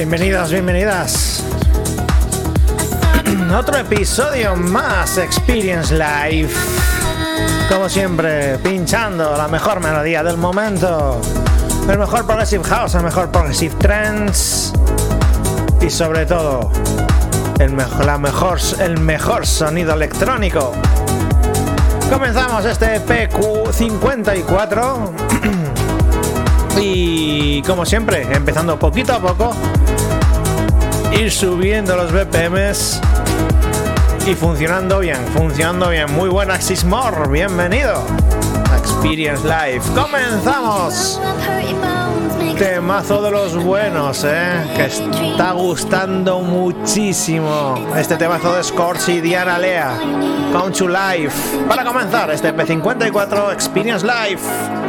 Bienvenidas, bienvenidas. Otro episodio más Experience Live. Como siempre, pinchando la mejor melodía del momento. El mejor Progressive House, el mejor Progressive Trance. Y sobre todo, el mejor, la mejor, el mejor sonido electrónico. Comenzamos este PQ54. y como siempre, empezando poquito a poco, ir subiendo los BPMs y funcionando bien, funcionando bien. Muy buena Axis More, bienvenido Experience Live. Comenzamos. Temazo de los buenos, ¿eh? que está gustando muchísimo. Este temazo de Scorch y Diana Lea, Count to Life. Para comenzar este P54 Experience Live.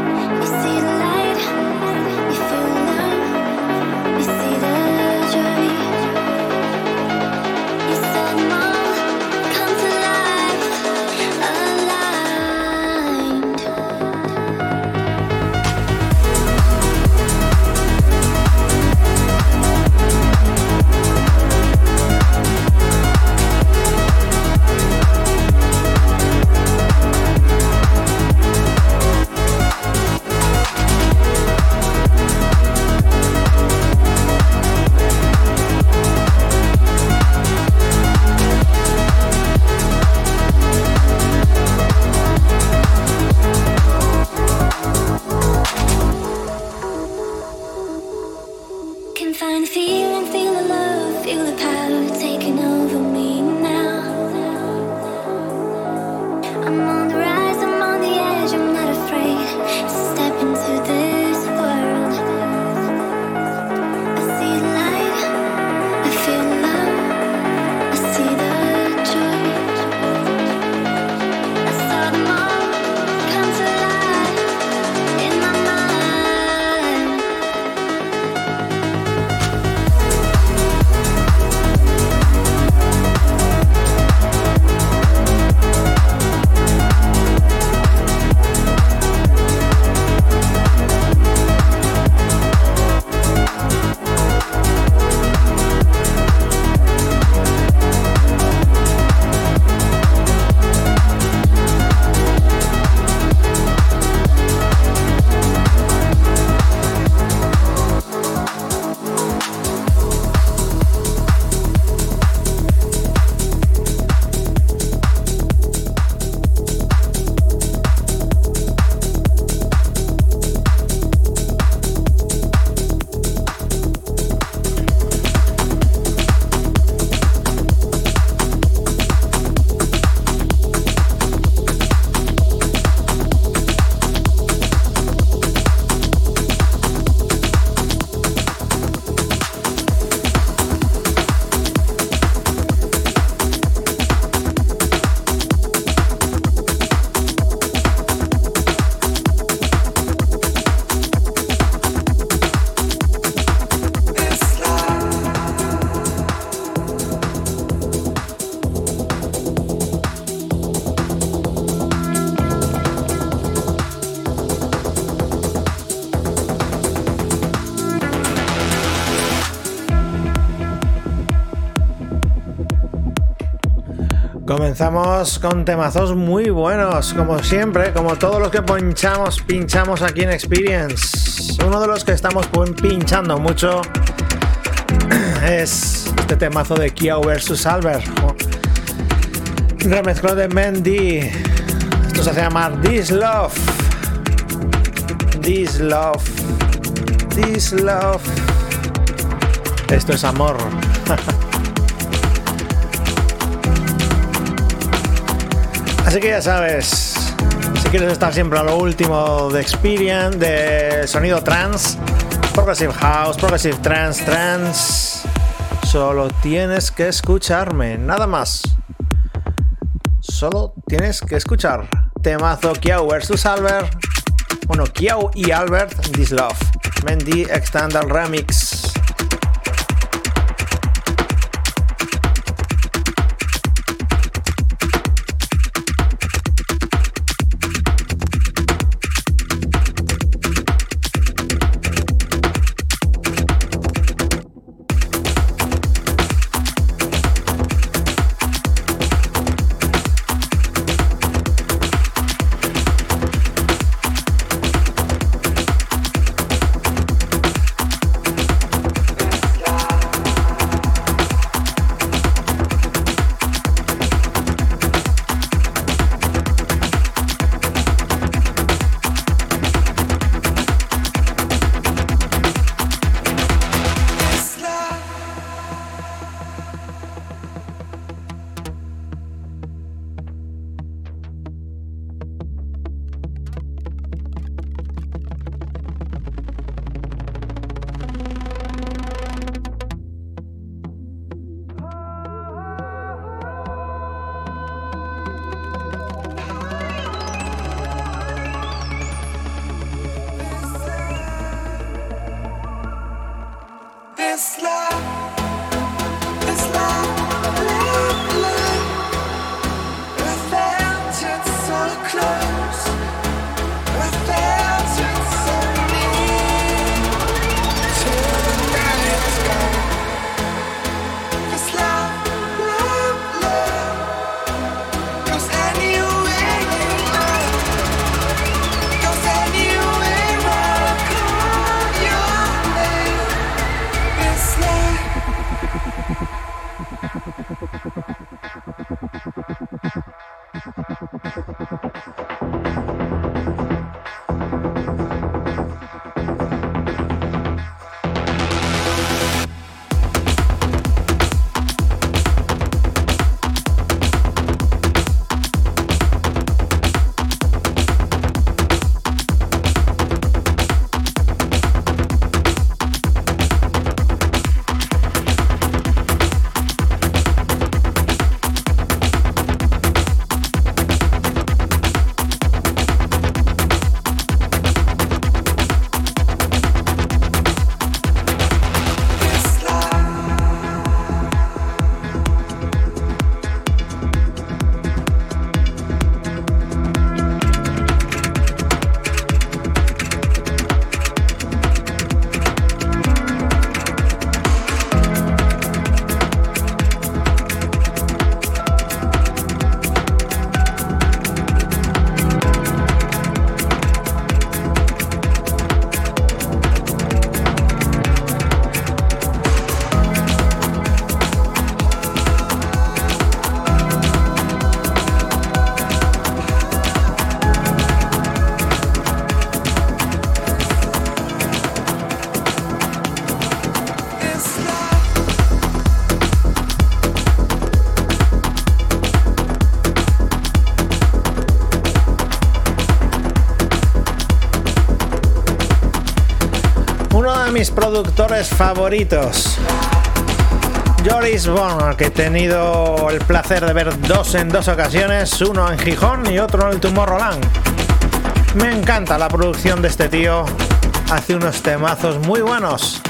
Comenzamos con temazos muy buenos, como siempre, como todos los que pinchamos, pinchamos aquí en Experience. Uno de los que estamos pinchando mucho es este temazo de Kiao vs Albert. Remezclo de Mendy. Esto se hace llamar This Love. This Love. This Love. Esto es amor. Así que ya sabes, si quieres estar siempre a lo último de Experience, de sonido trans, Progressive House, Progressive Trance, Trance, solo tienes que escucharme, nada más. Solo tienes que escuchar temazo Kiao vs Albert, bueno, Kiao y Albert, This Love, Mendy Extended Remix. Productores favoritos. Joris Bond, que he tenido el placer de ver dos en dos ocasiones, uno en Gijón y otro en el Tomorrowland. Me encanta la producción de este tío, hace unos temazos muy buenos.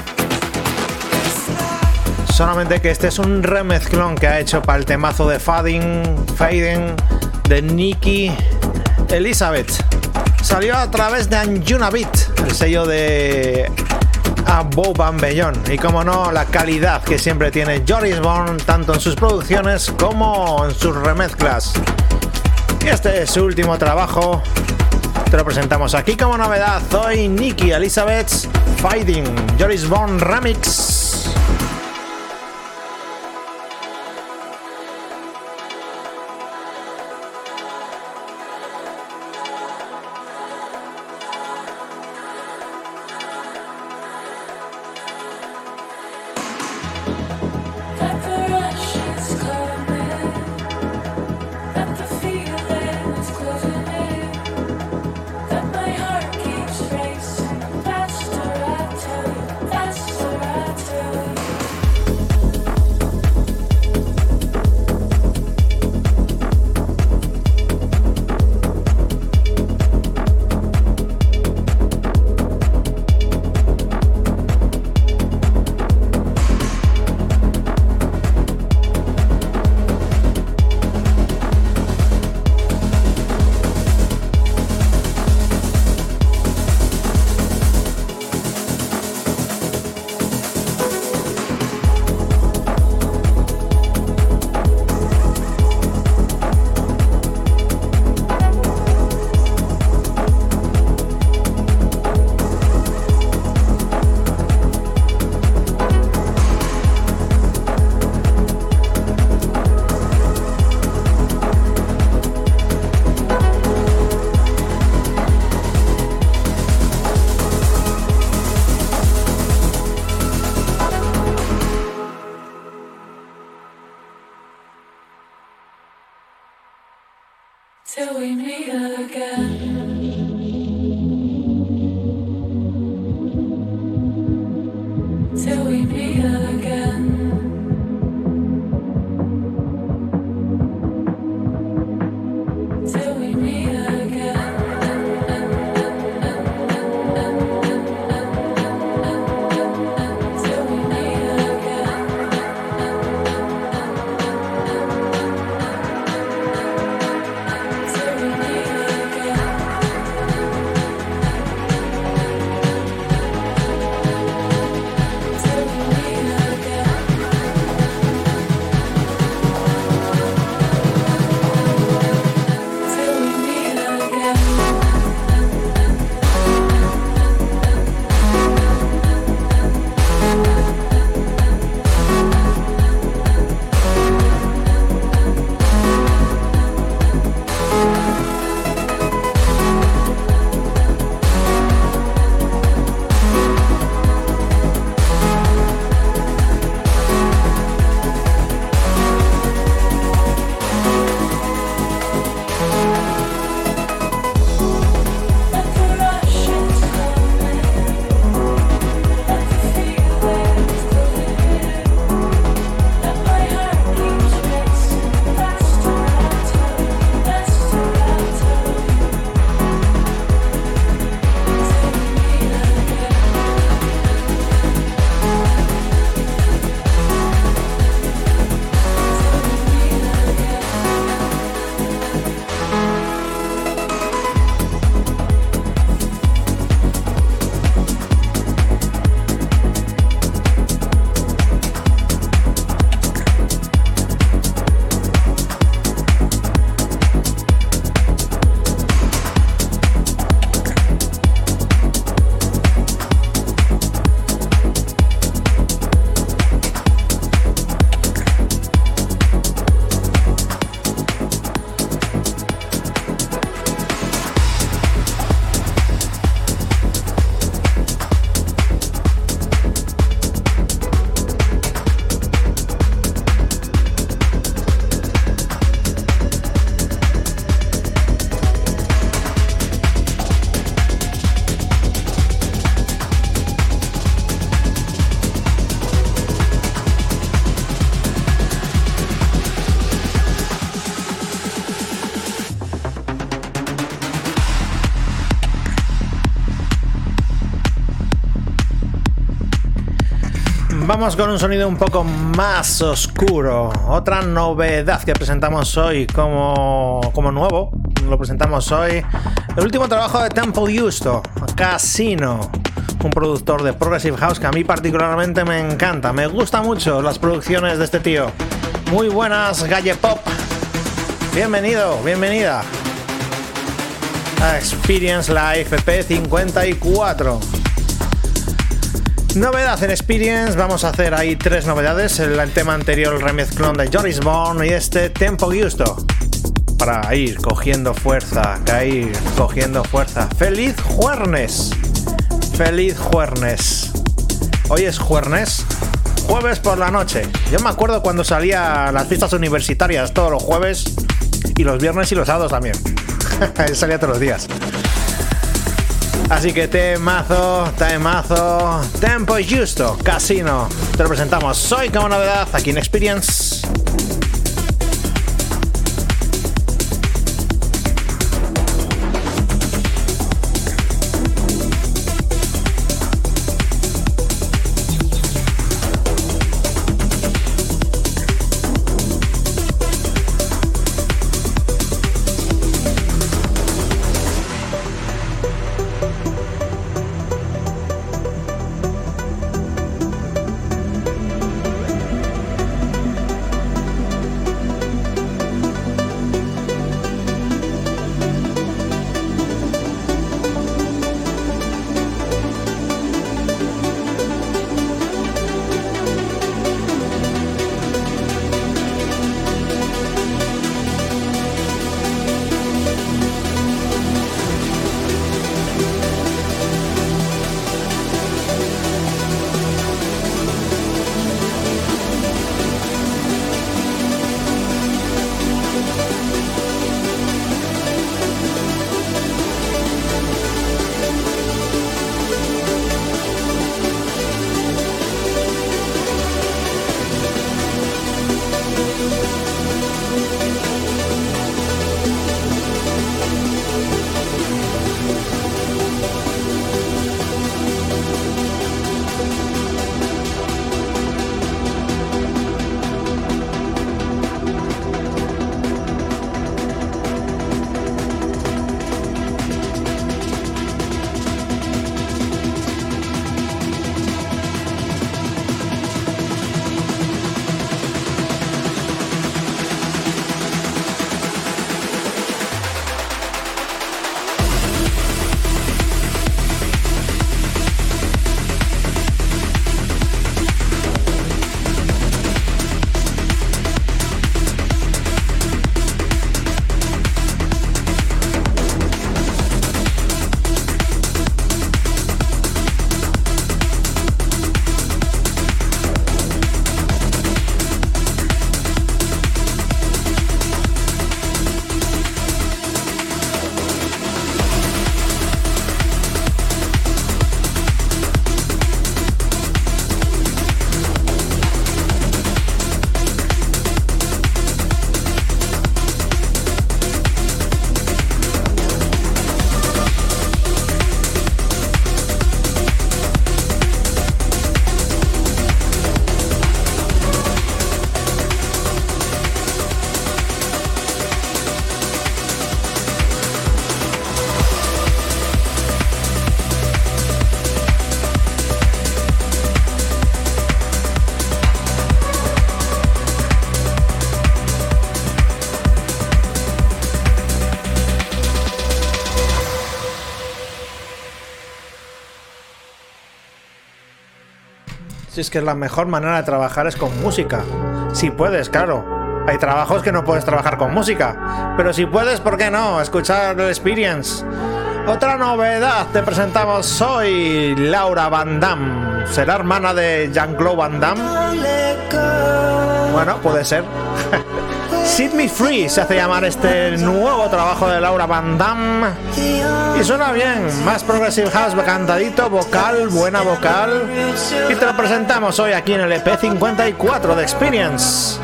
Solamente que este es un remezclón que ha hecho para el temazo de Fading, Fading de Nicky Elizabeth. Salió a través de Anjuna Beat, el sello de a Bob Bellón y como no la calidad que siempre tiene Joris Bond tanto en sus producciones como en sus remezclas. Este es su último trabajo. Te lo presentamos aquí como novedad. Soy Nicky Elizabeth Fighting Joris Bond Remix. Vamos con un sonido un poco más oscuro. Otra novedad que presentamos hoy como, como nuevo. Lo presentamos hoy. El último trabajo de Temple Justo, Casino. Un productor de Progressive House que a mí particularmente me encanta. Me gusta mucho las producciones de este tío. Muy buenas, Galle Pop. Bienvenido, bienvenida. A Experience Live EP54. Novedad en Experience, vamos a hacer ahí tres novedades. El, tema anterior, el remezclón de Joris Bourne y este Tempo Gusto. Para ir cogiendo fuerza, caer cogiendo fuerza. ¡Feliz Juernes! ¡Feliz Juernes! Hoy es Juernes, jueves por la noche. Yo me acuerdo cuando salía a las fiestas universitarias todos los jueves y los viernes y los sábados también. salía todos los días. Así que temazo, temazo, tempo justo, casino. Te lo presentamos Soy como novedad aquí en Experience. Es que la mejor manera de trabajar es con música. Si puedes, claro. Hay trabajos que no puedes trabajar con música. Pero si puedes, ¿por qué no? Escuchar el experience. Otra novedad, te presentamos Soy Laura Van Damme. ¿Será hermana de Jean-Claude Van Damme? Bueno, puede ser. Sit Me Free se hace llamar este nuevo trabajo de Laura Van Damme. Y suena bien, más Progressive House cantadito, vocal, buena vocal. Y te lo presentamos hoy aquí en el EP 54 de Experience.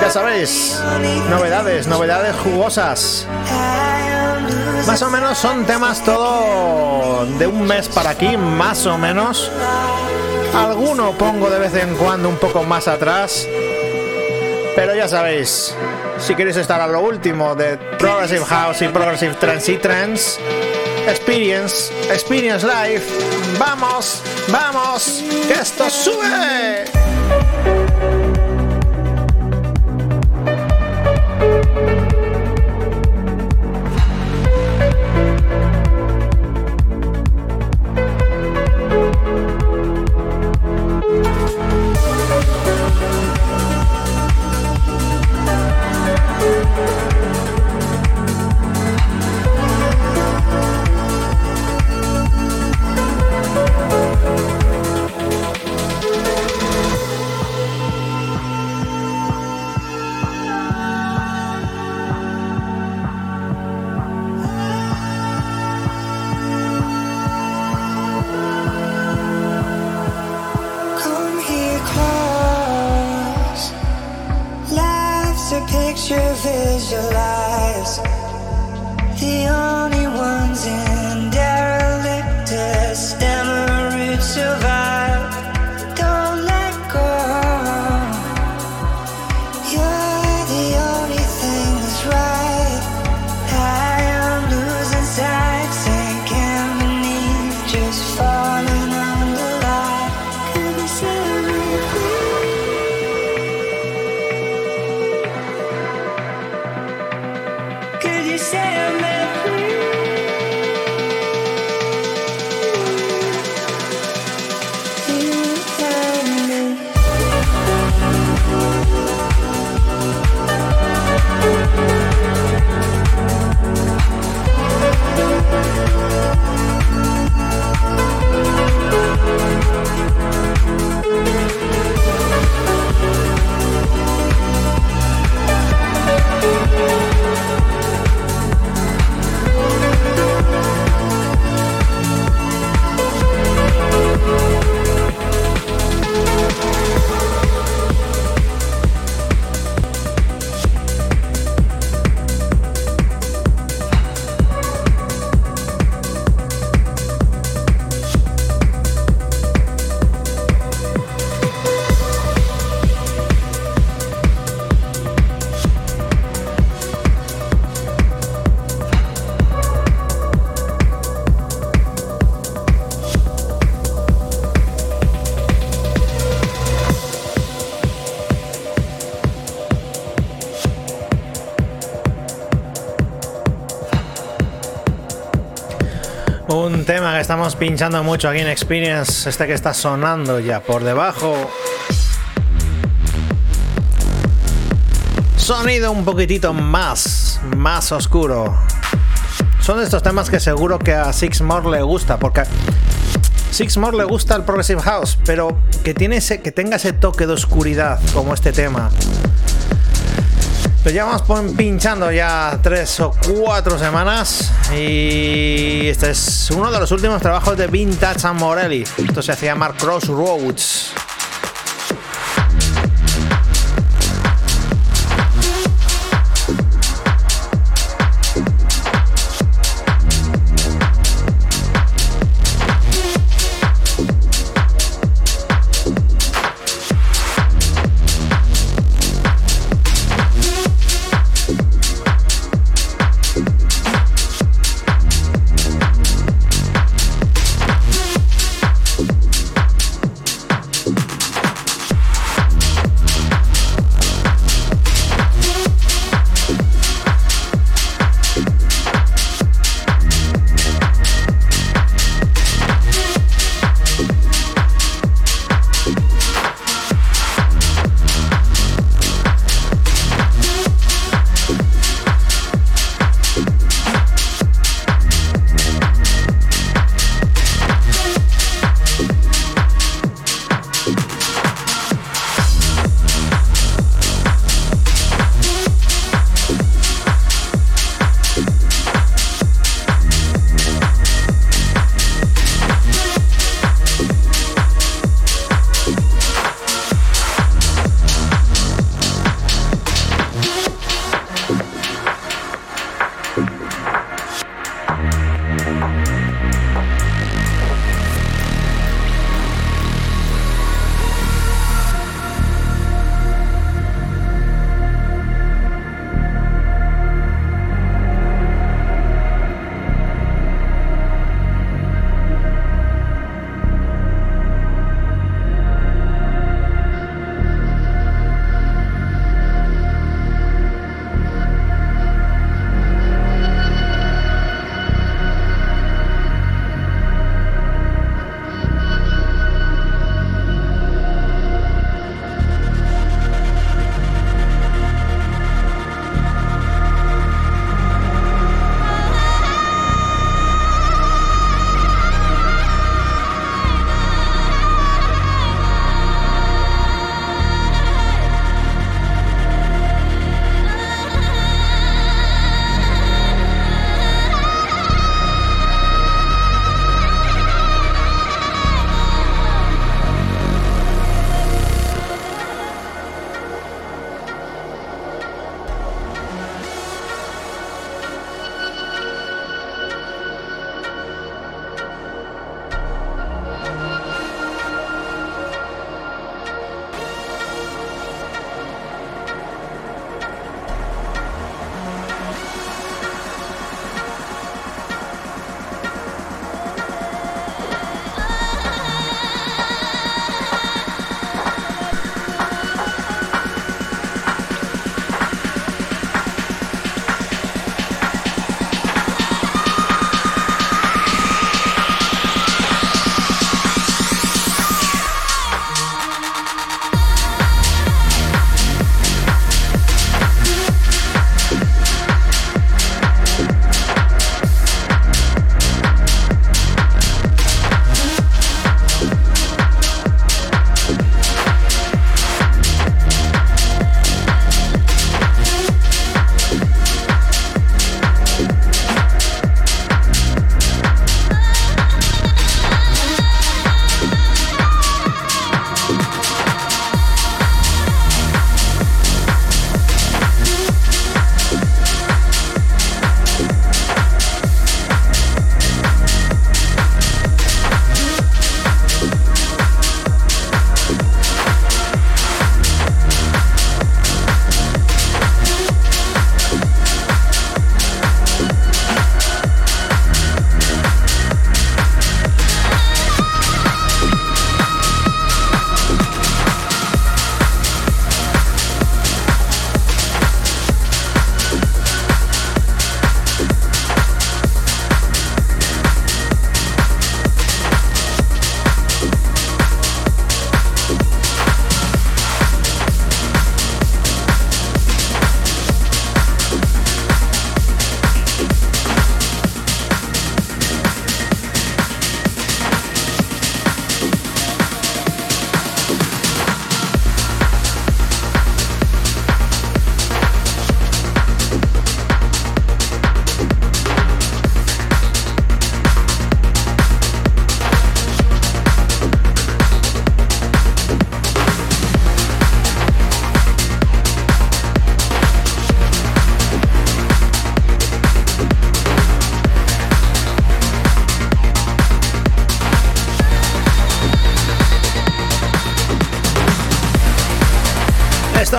Ya sabéis, novedades, novedades jugosas. Más o menos son temas todo de un mes para aquí, más o menos. Alguno pongo de vez en cuando un poco más atrás. Pero ya sabéis, si queréis estar a lo último de Progressive House y Progressive Trance y Trance, Experience, Experience Live, vamos, vamos, que esto sube. Tema que estamos pinchando mucho aquí en Experience, este que está sonando ya por debajo. Sonido un poquitito más, más oscuro. Son estos temas que seguro que a Sixmore le gusta, porque Sixmore le gusta el Progressive House, pero que, tiene que tenga ese toque de oscuridad como este tema. Lo llevamos pinchando ya tres o cuatro semanas y este es uno de los últimos trabajos de Vintage and Morelli. Esto se hacía llamar Crossroads.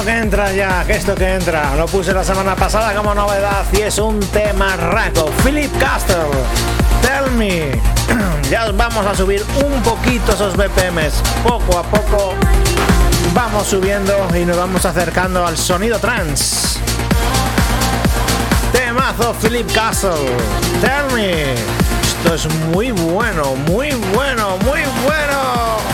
Que entra ya, que esto que entra. Lo puse la semana pasada como novedad y es un tema raco. Philip Castle, Tell Me. ya vamos a subir un poquito esos BPMs. Poco a poco vamos subiendo y nos vamos acercando al sonido trans. Temazo Philip Castle, Tell Me. Esto es muy bueno, muy bueno, muy bueno.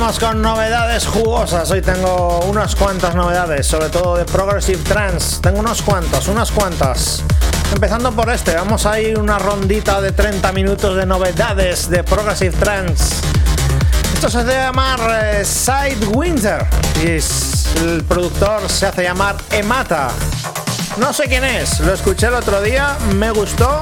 Con novedades jugosas. Hoy tengo unas cuantas novedades, sobre todo de Progressive Trance. Tengo unos cuantos, unas cuantas. Empezando por este, vamos a ir una rondita de 30 minutos de novedades de Progressive Trance. Esto se hace llamar eh, Sidewinder y el productor se hace llamar Emata. No sé quién es, lo escuché el otro día, me gustó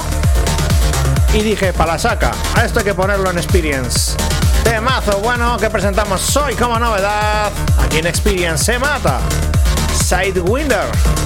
y dije, para la saca, a esto hay que ponerlo en Experience. Temazo bueno que presentamos hoy como novedad aquí en Experience se mata. Sidewinder.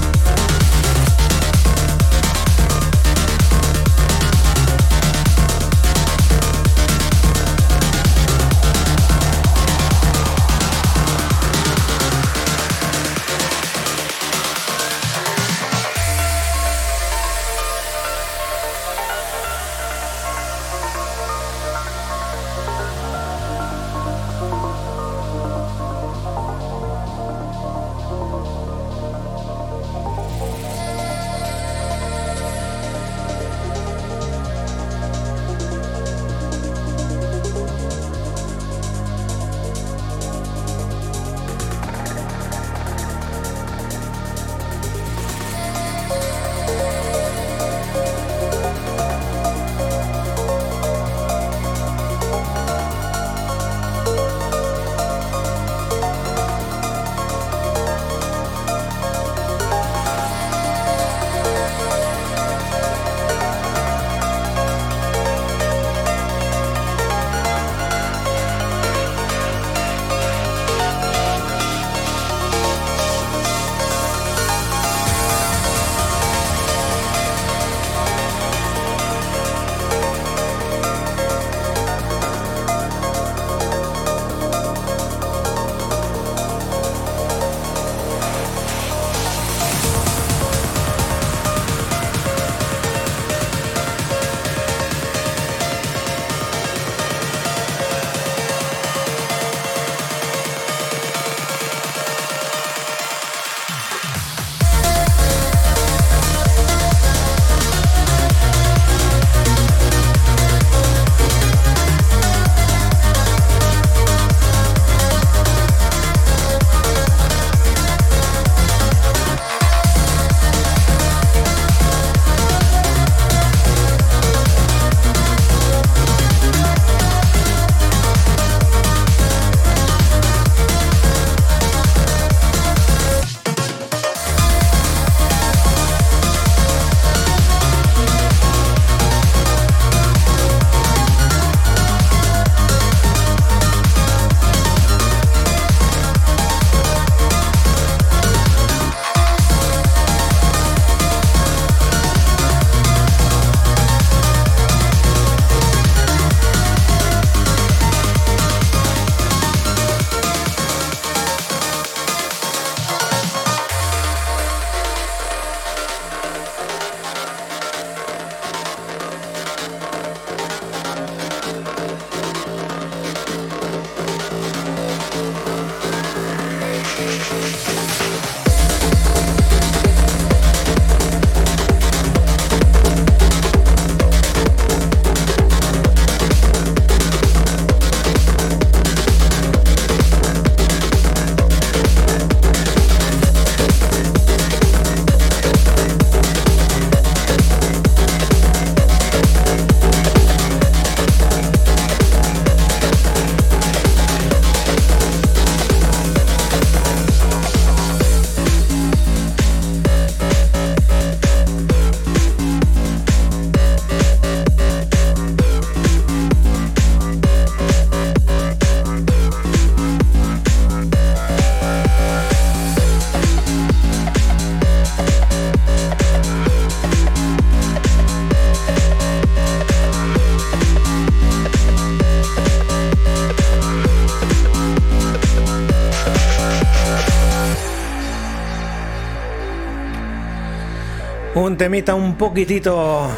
Un temita un poquitito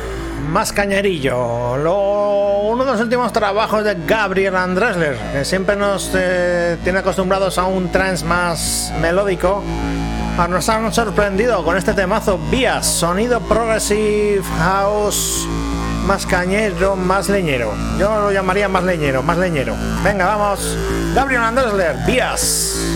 más cañerillo. Lo, uno de los últimos trabajos de Gabriel Andresler, que siempre nos eh, tiene acostumbrados a un trance más melódico. Nos han sorprendido con este temazo Vías, sonido progressive house, más cañero, más leñero. Yo lo llamaría más leñero, más leñero. Venga, vamos. Gabriel Andresler, Vías.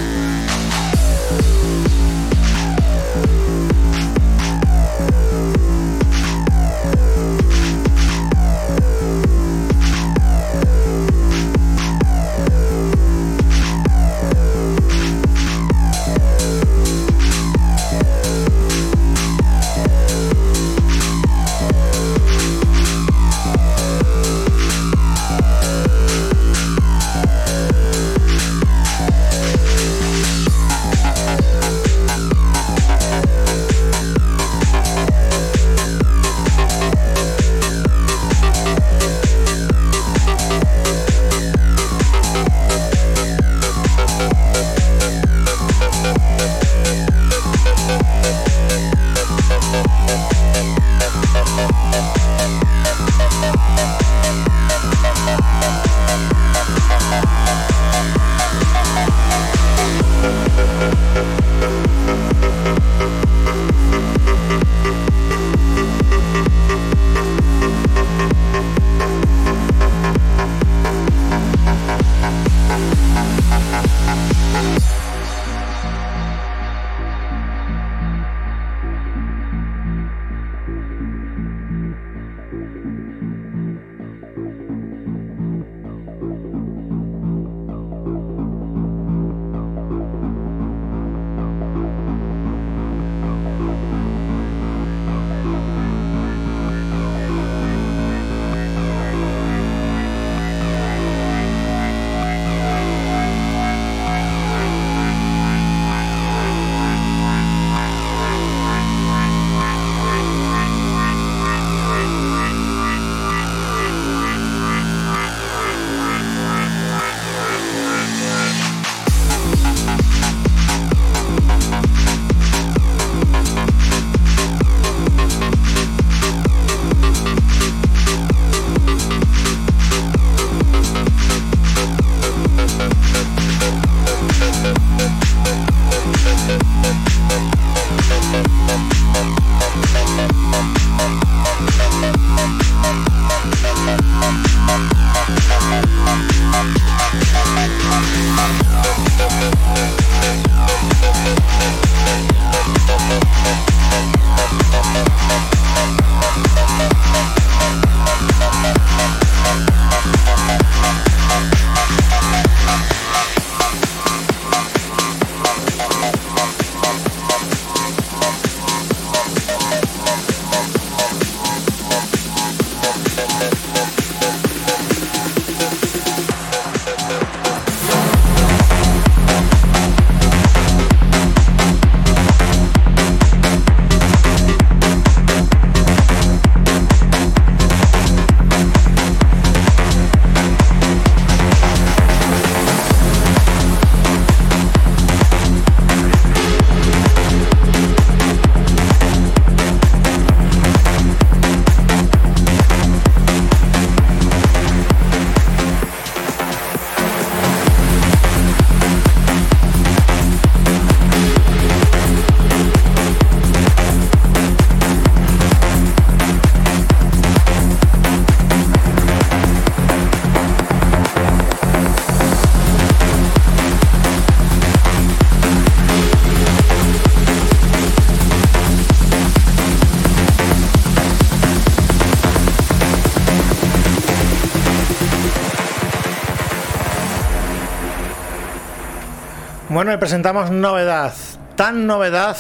Bueno, y presentamos novedad. Tan novedad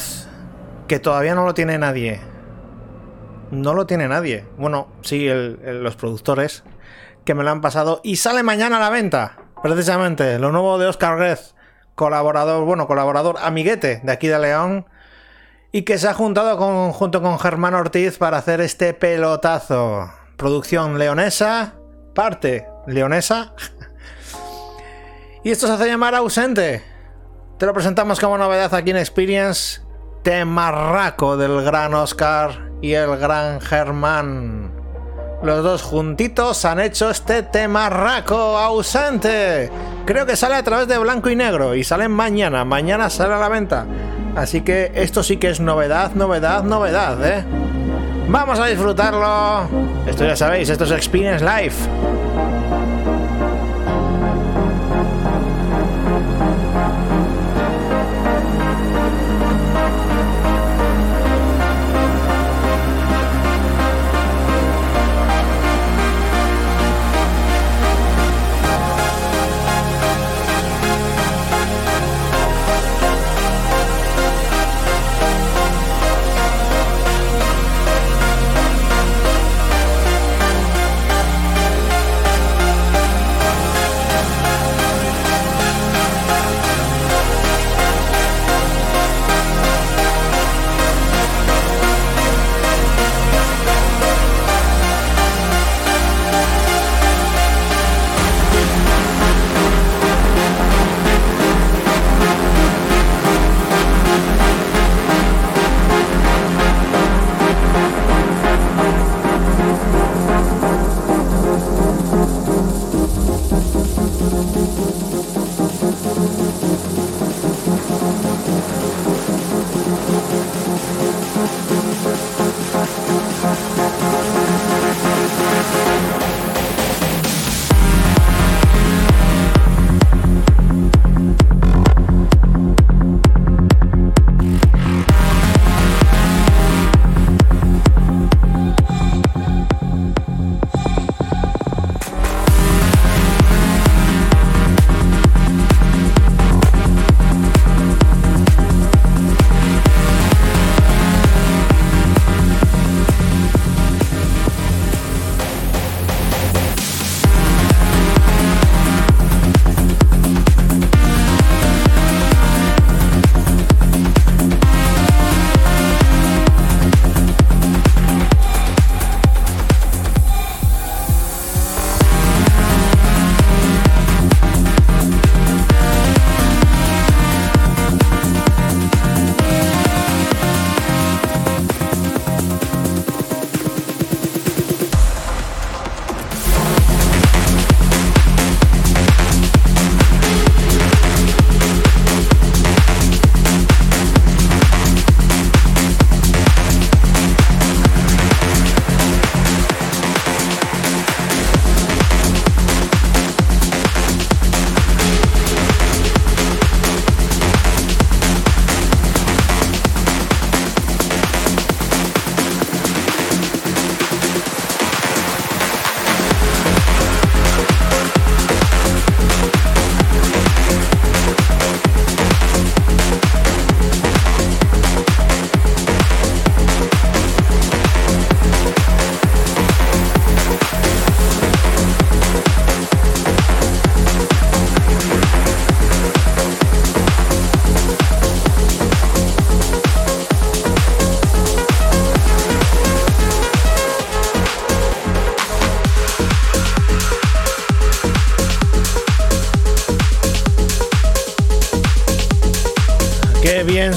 que todavía no lo tiene nadie. No lo tiene nadie. Bueno, sí, los productores que me lo han pasado. Y sale mañana a la venta. Precisamente, lo nuevo de Oscar Grez. Colaborador, bueno, colaborador amiguete de aquí de León. Y que se ha juntado junto con Germán Ortiz para hacer este pelotazo. Producción leonesa, parte leonesa. Y esto se hace llamar ausente. Te lo presentamos como novedad aquí en Experience. Temarraco del gran Oscar y el gran Germán. Los dos juntitos han hecho este temarraco ausente. Creo que sale a través de blanco y negro y sale mañana. Mañana sale a la venta. Así que esto sí que es novedad, novedad, novedad, ¿eh? Vamos a disfrutarlo. Esto ya sabéis, esto es Experience Live.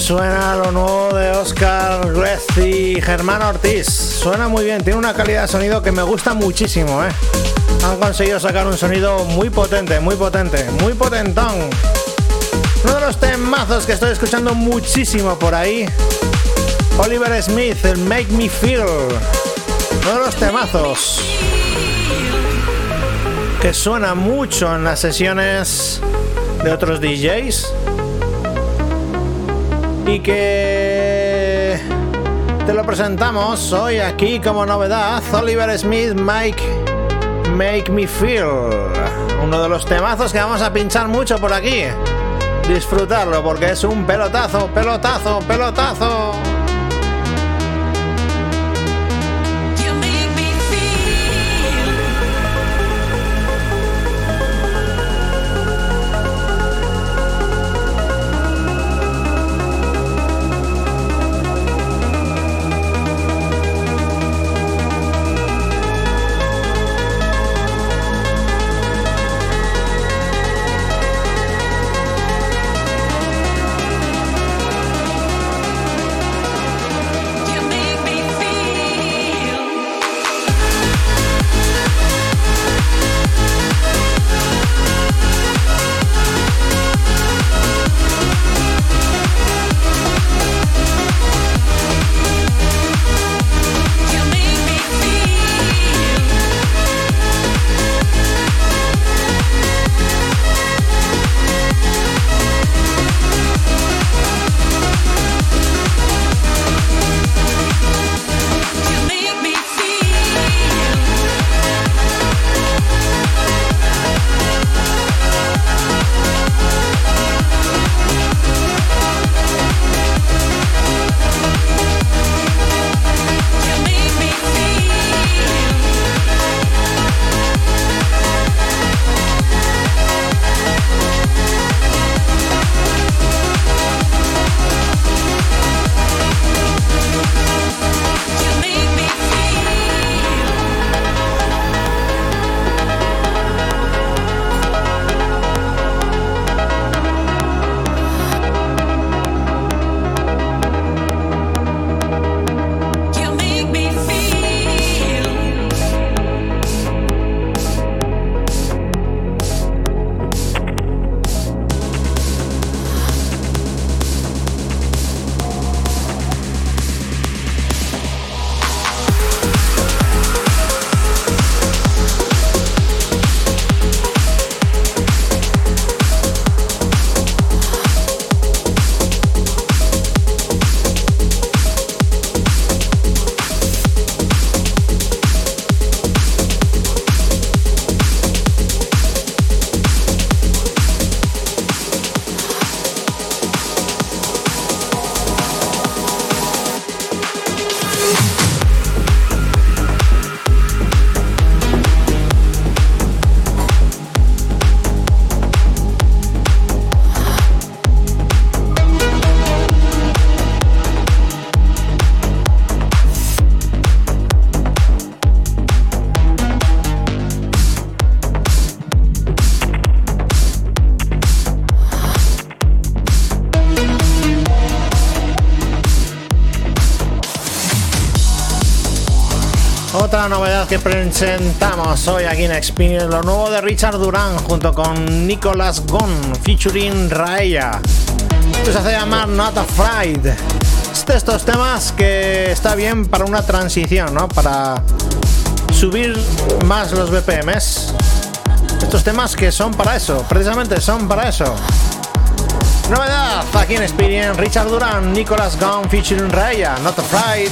Suena lo nuevo de Oscar Grez y Germán Ortiz. Suena muy bien, tiene una calidad de sonido que me gusta muchísimo, ¿eh? Han conseguido sacar un sonido muy potente, muy potente, muy potentón. Uno de los temazos que estoy escuchando muchísimo por ahí. Oliver Smith, el Make Me Feel. Uno de los temazos que suena mucho en las sesiones de otros DJs y que te lo presentamos hoy aquí como novedad. Oliver Smith Mike Make Me Feel. Uno de los temazos que vamos a pinchar mucho por aquí. Disfrutarlo porque es un pelotazo, pelotazo, pelotazo. Novedad que presentamos hoy aquí en Experience, lo nuevo de Richard Durán junto con Nicolas Gunn, featuring Raella. Esto se hace llamar Not Afraid. Estos temas que está bien para una transición, ¿no? Para subir más los BPMs. Estos temas que son para eso, precisamente son para eso. Novedad aquí en Experience, Richard Durán, Nicolas Gunn featuring Raya, Not Afraid.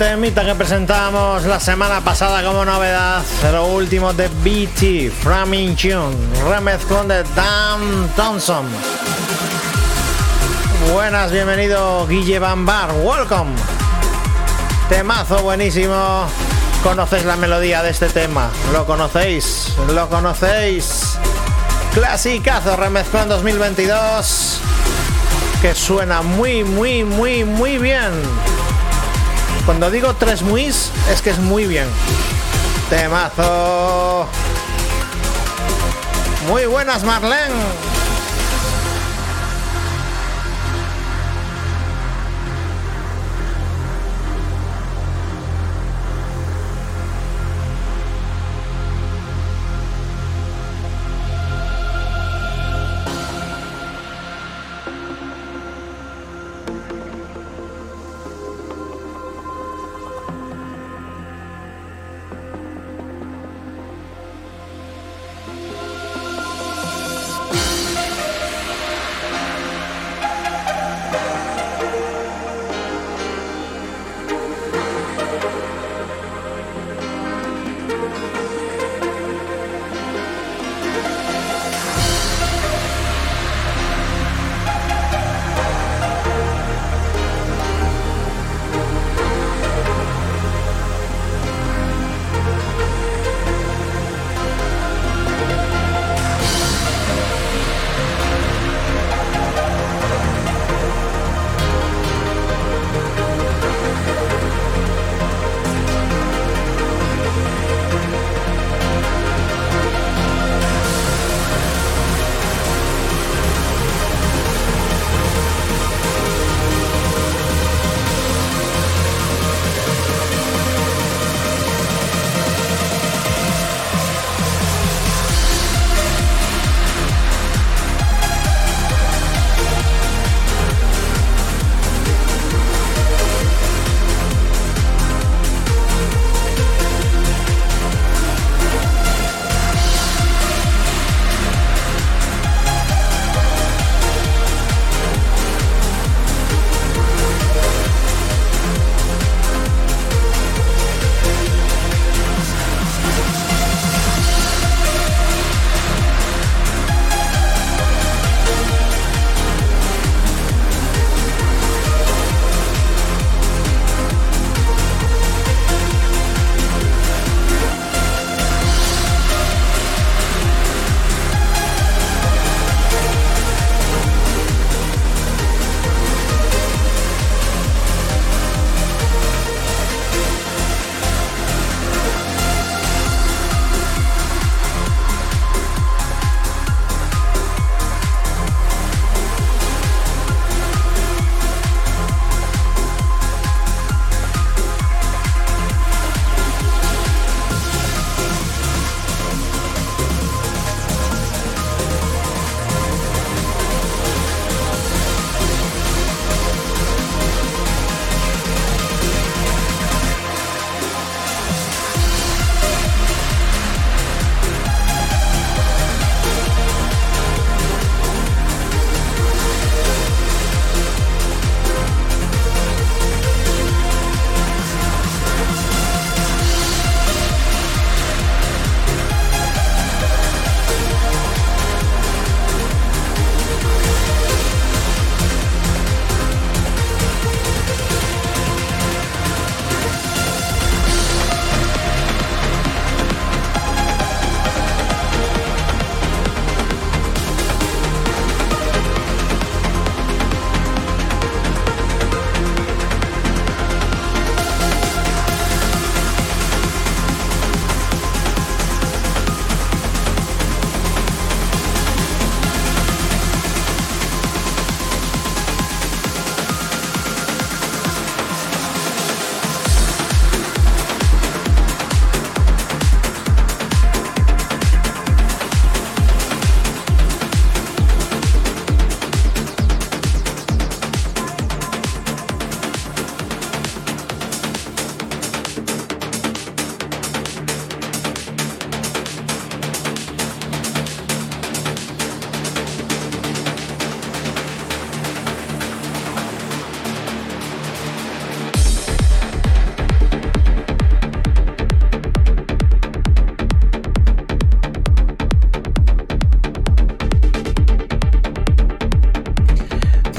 Temita que presentamos la semana pasada como novedad, lo último de BT, Framing Tune, remezclón de Dan Thompson. Buenas, bienvenido Guille Bambar, welcome. Temazo buenísimo. ¿Conocéis la melodía de este tema? ¿Lo conocéis? ¿Lo conocéis? Clasicazo remezclón 2022 que suena muy, muy, muy, muy bien. Cuando digo tres muis, es que es muy bien. Temazo. Muy buenas, Marlene.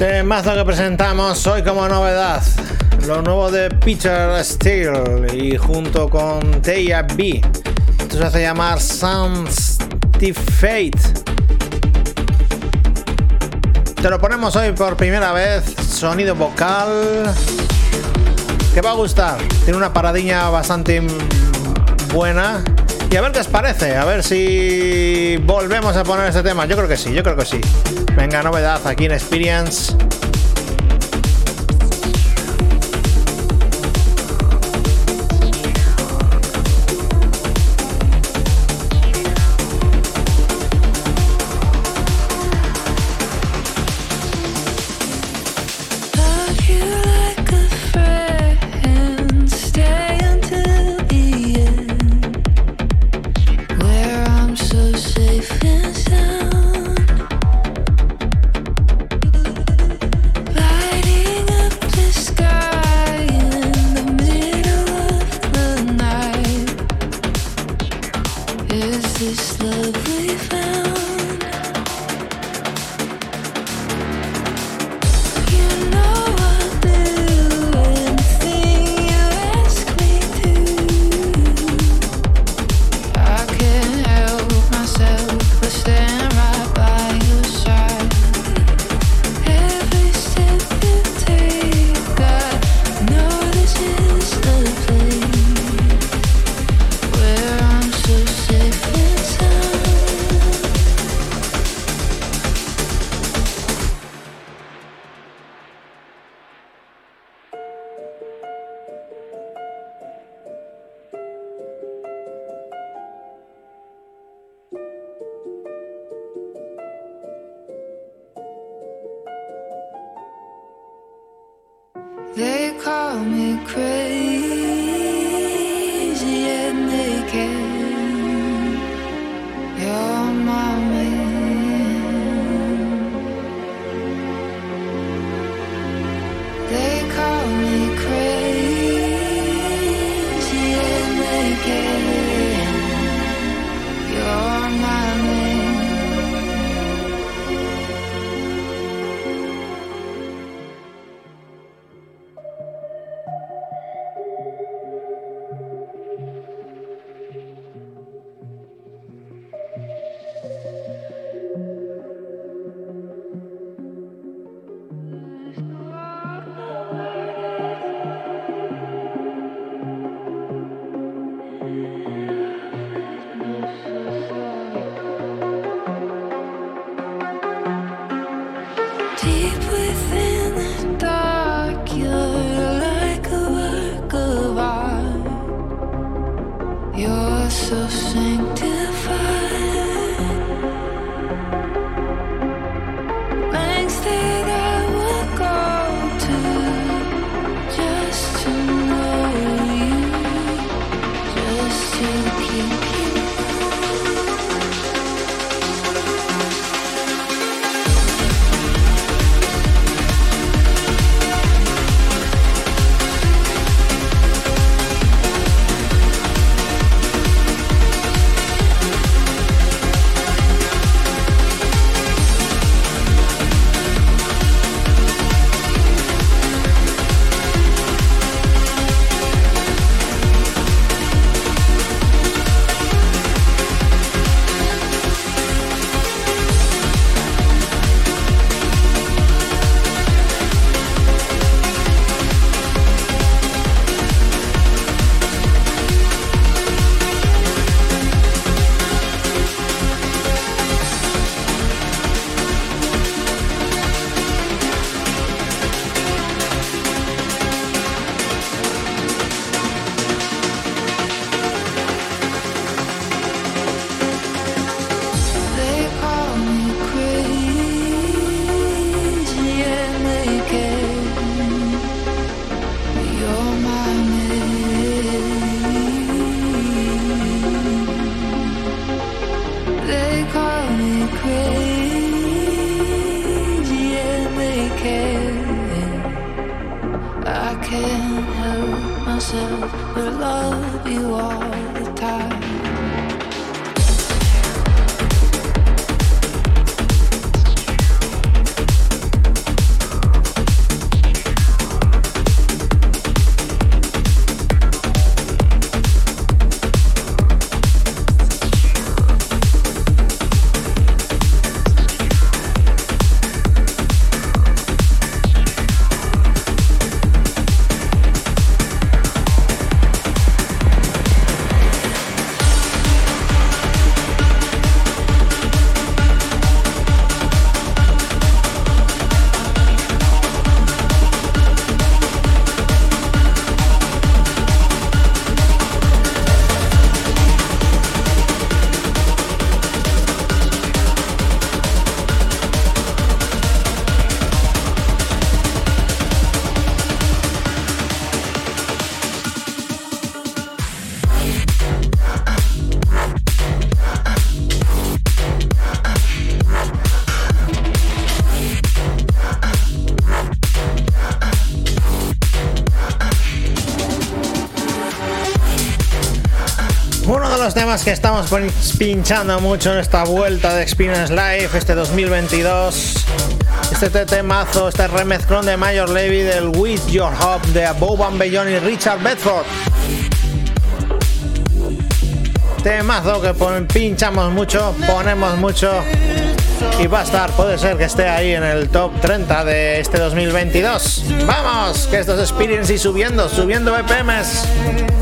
Temazo que presentamos hoy como novedad. Lo nuevo de Peter Steele y junto con Teia B. Esto se hace llamar Sounds Fate. Te lo ponemos hoy por primera vez. Sonido vocal. Que va a gustar. Tiene una paradiña bastante buena. Y a ver qué os parece. A ver si volvemos a poner este tema. Yo creo que sí, yo creo que sí. Venga, novedad aquí en Experience. Temas que estamos pinchando mucho en esta vuelta de Experience Live este 2022. Este temazo, este remezclón de Major Levy del With Your Hop de Boban Bellón y Richard Bedford. Temazo que pinchamos mucho, ponemos mucho y va a estar, puede ser que esté ahí en el top 30 de este 2022. Vamos, que esto es Experience y subiendo, subiendo BPMs.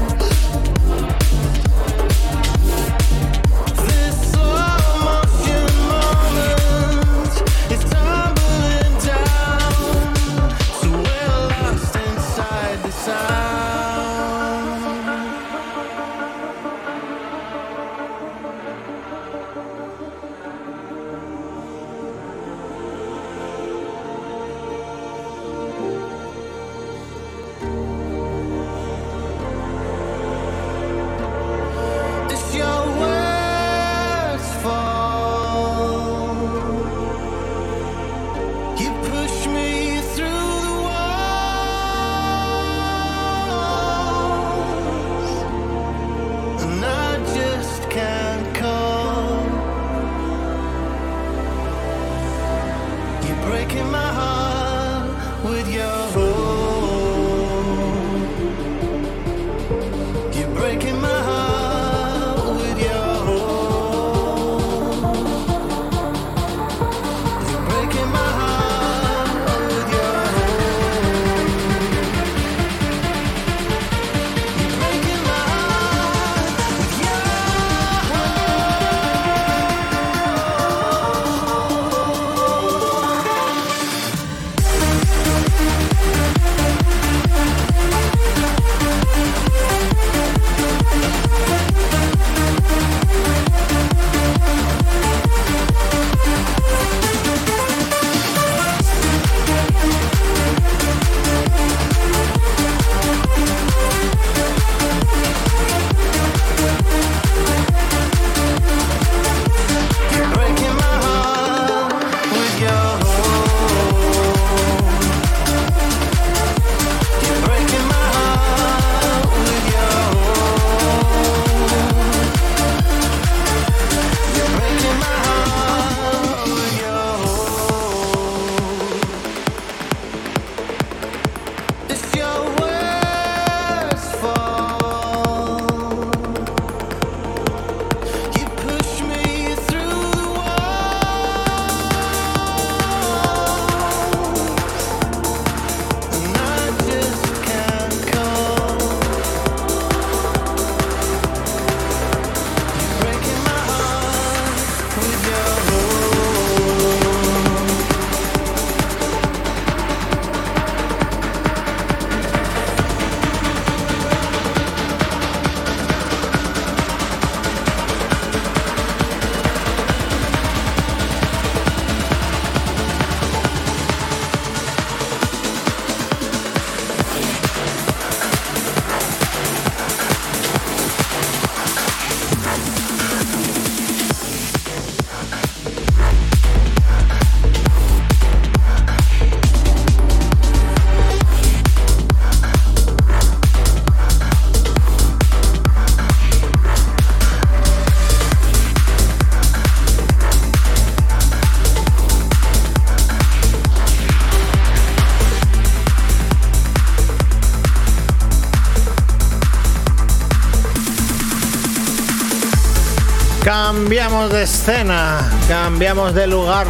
Cambiamos de escena, cambiamos de lugar,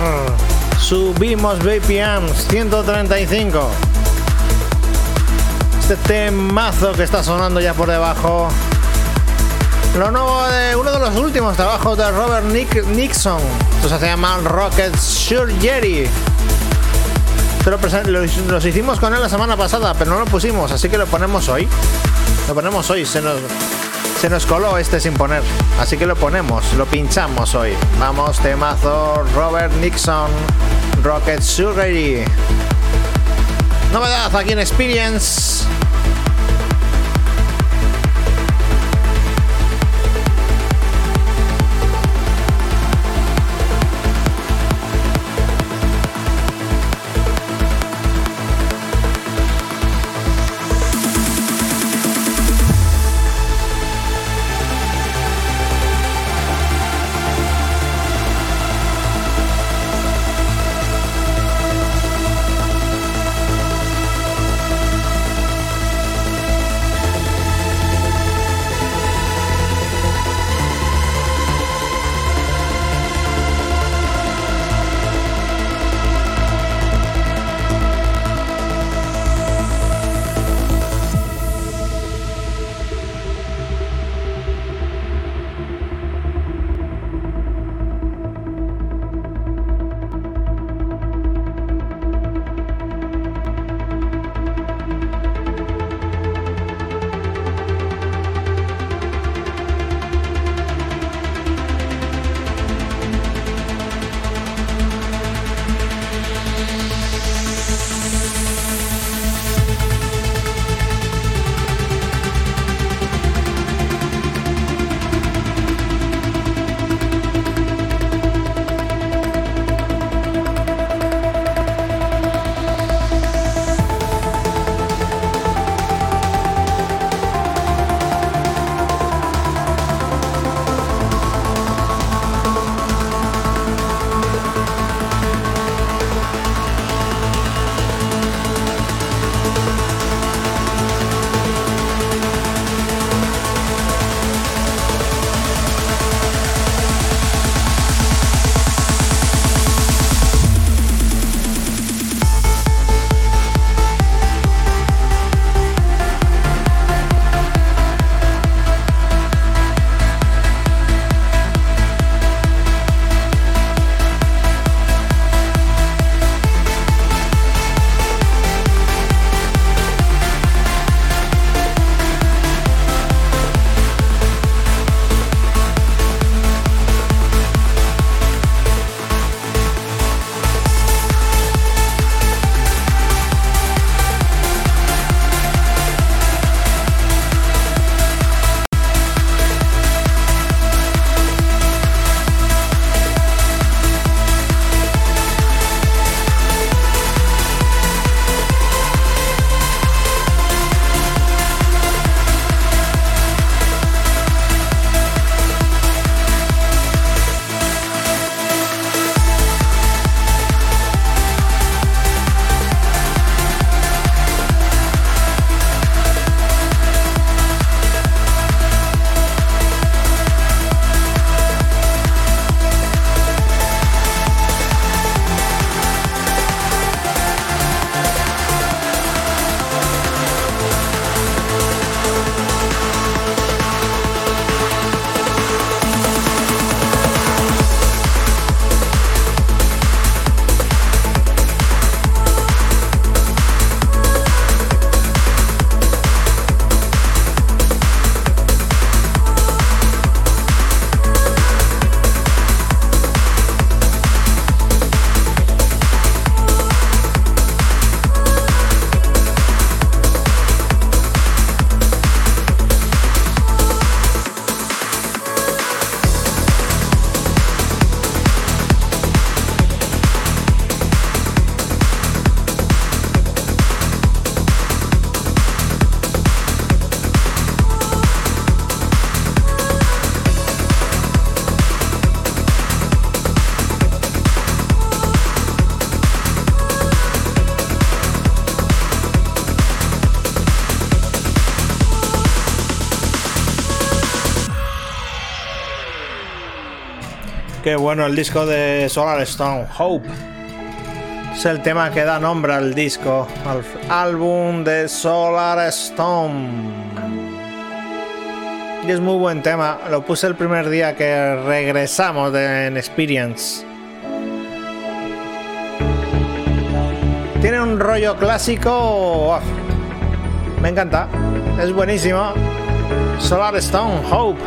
subimos BPMs 135. Este temazo que está sonando ya por debajo. Lo nuevo de uno de los últimos trabajos de Robert Nick Nixon. Esto se llama Rocket Surgery. Lo los hicimos con él la semana pasada, pero no lo pusimos, así que lo ponemos hoy. Lo ponemos hoy, se nos, se nos coló este sin poner, así que lo ponemos, lo pinchamos hoy. Vamos, temazo Robert Nixon, Rocket Surgery. Novedad aquí en Experience. Qué bueno el disco de Solar Stone, Hope. Es el tema que da nombre al disco, al álbum de Solar Stone. Y es muy buen tema, lo puse el primer día que regresamos de en Experience. Tiene un rollo clásico. uf, Me encanta. Es buenísimo. Solar Stone, Hope.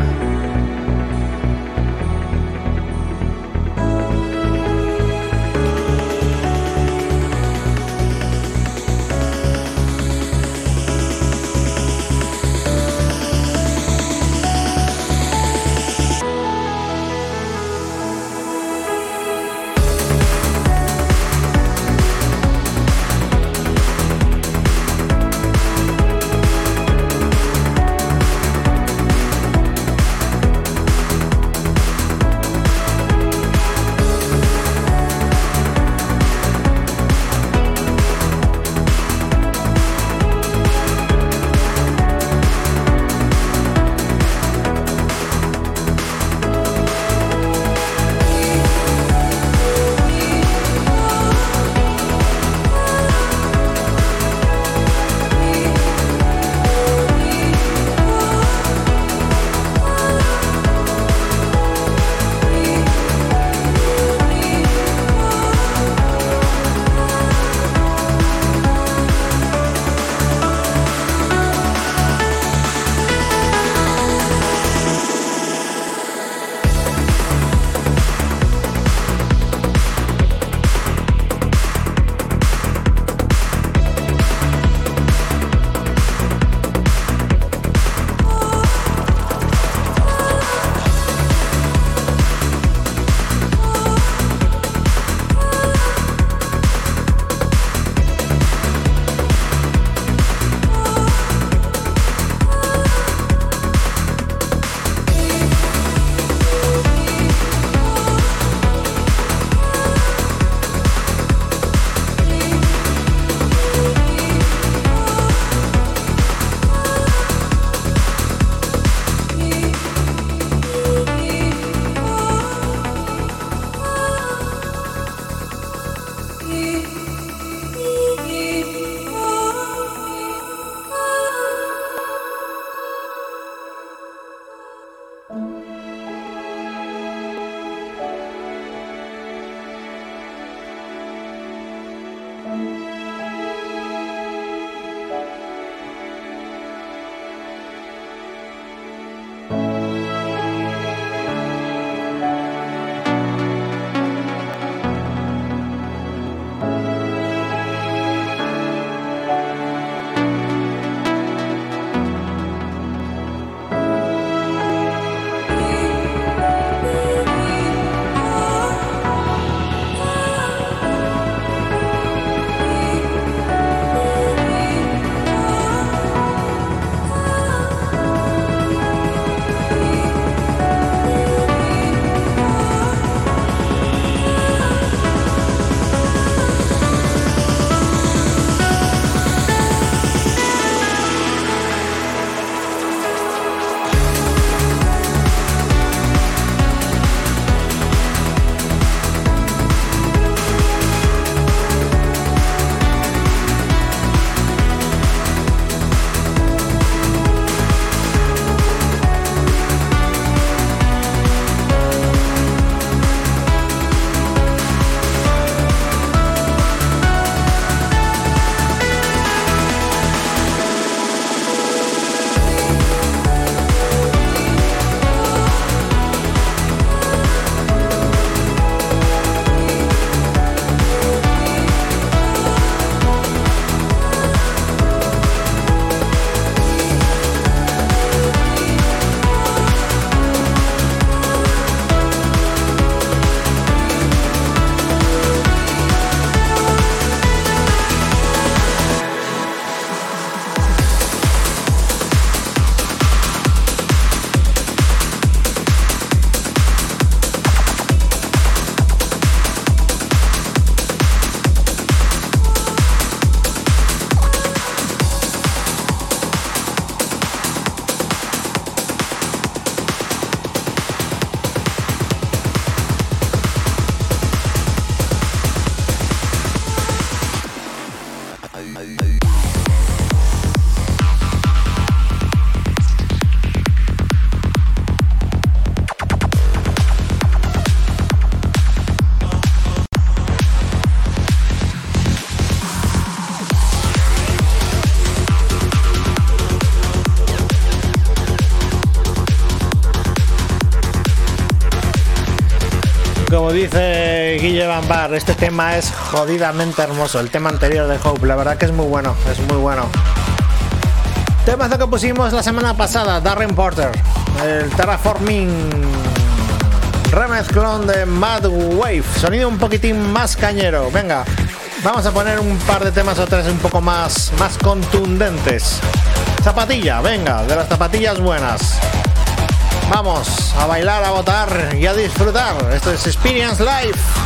Dice Guille Bambar, este tema es jodidamente hermoso. El tema anterior de Hope, la verdad que es muy bueno, es muy bueno. Temazo que pusimos la semana pasada, Darren Porter, el Terraforming remezclón de Mad Wave, sonido un poquitín más cañero. Venga, vamos a poner un par de temas o tres un poco más, más contundentes. Zapatilla, venga, de las zapatillas buenas. Vamos a bailar, a votar y a disfrutar. Esto es Experience Life.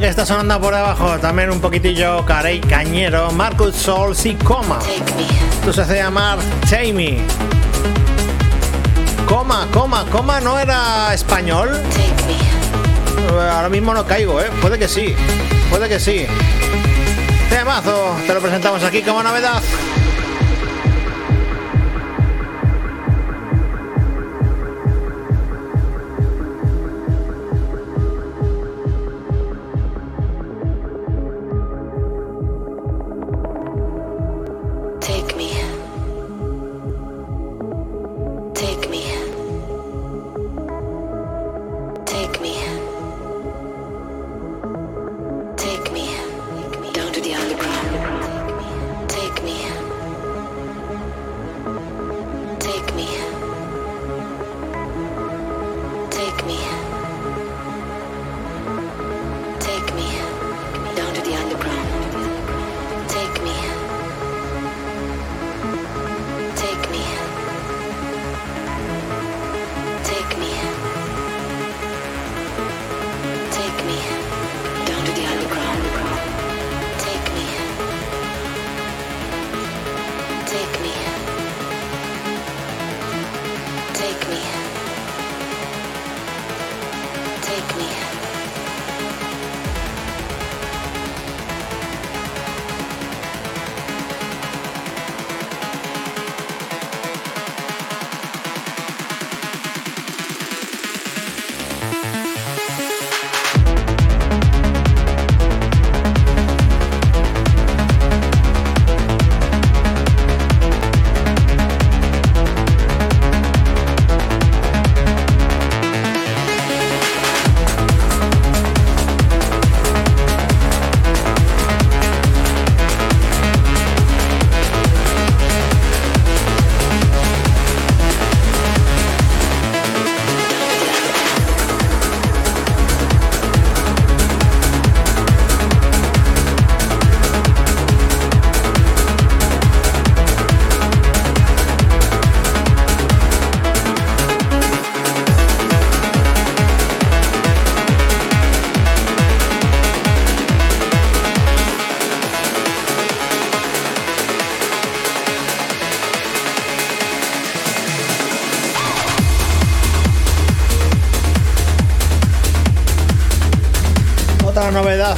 Que está sonando por debajo, también un poquitillo carey cañero, Marcus Souls y Coma. Esto se hace llamar Jamie. Coma, coma, coma, ¿no era español? ahora mismo no caigo, ¿eh? Puede que sí, puede que sí. Temazo, te lo presentamos aquí como novedad.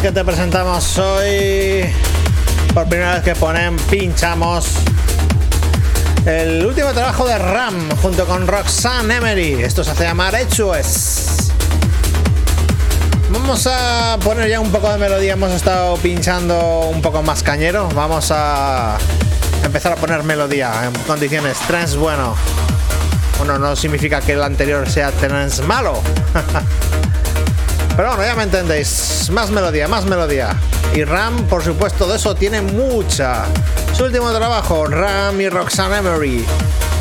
Que te presentamos hoy. Por primera vez que ponen, pinchamos. El último trabajo de Ram junto con Roxanne Emery. Esto se hace llamar Hecho es. Vamos a poner ya un poco de melodía. Hemos estado pinchando un poco más cañero. Vamos a empezar a poner melodía en condiciones trance bueno. Bueno, no significa que el anterior sea trance malo. Pero bueno, ya me entendéis. Más melodía, más melodía. Y Ram, por supuesto, de eso tiene mucha. Su último trabajo, Ram y Roxanne Emery.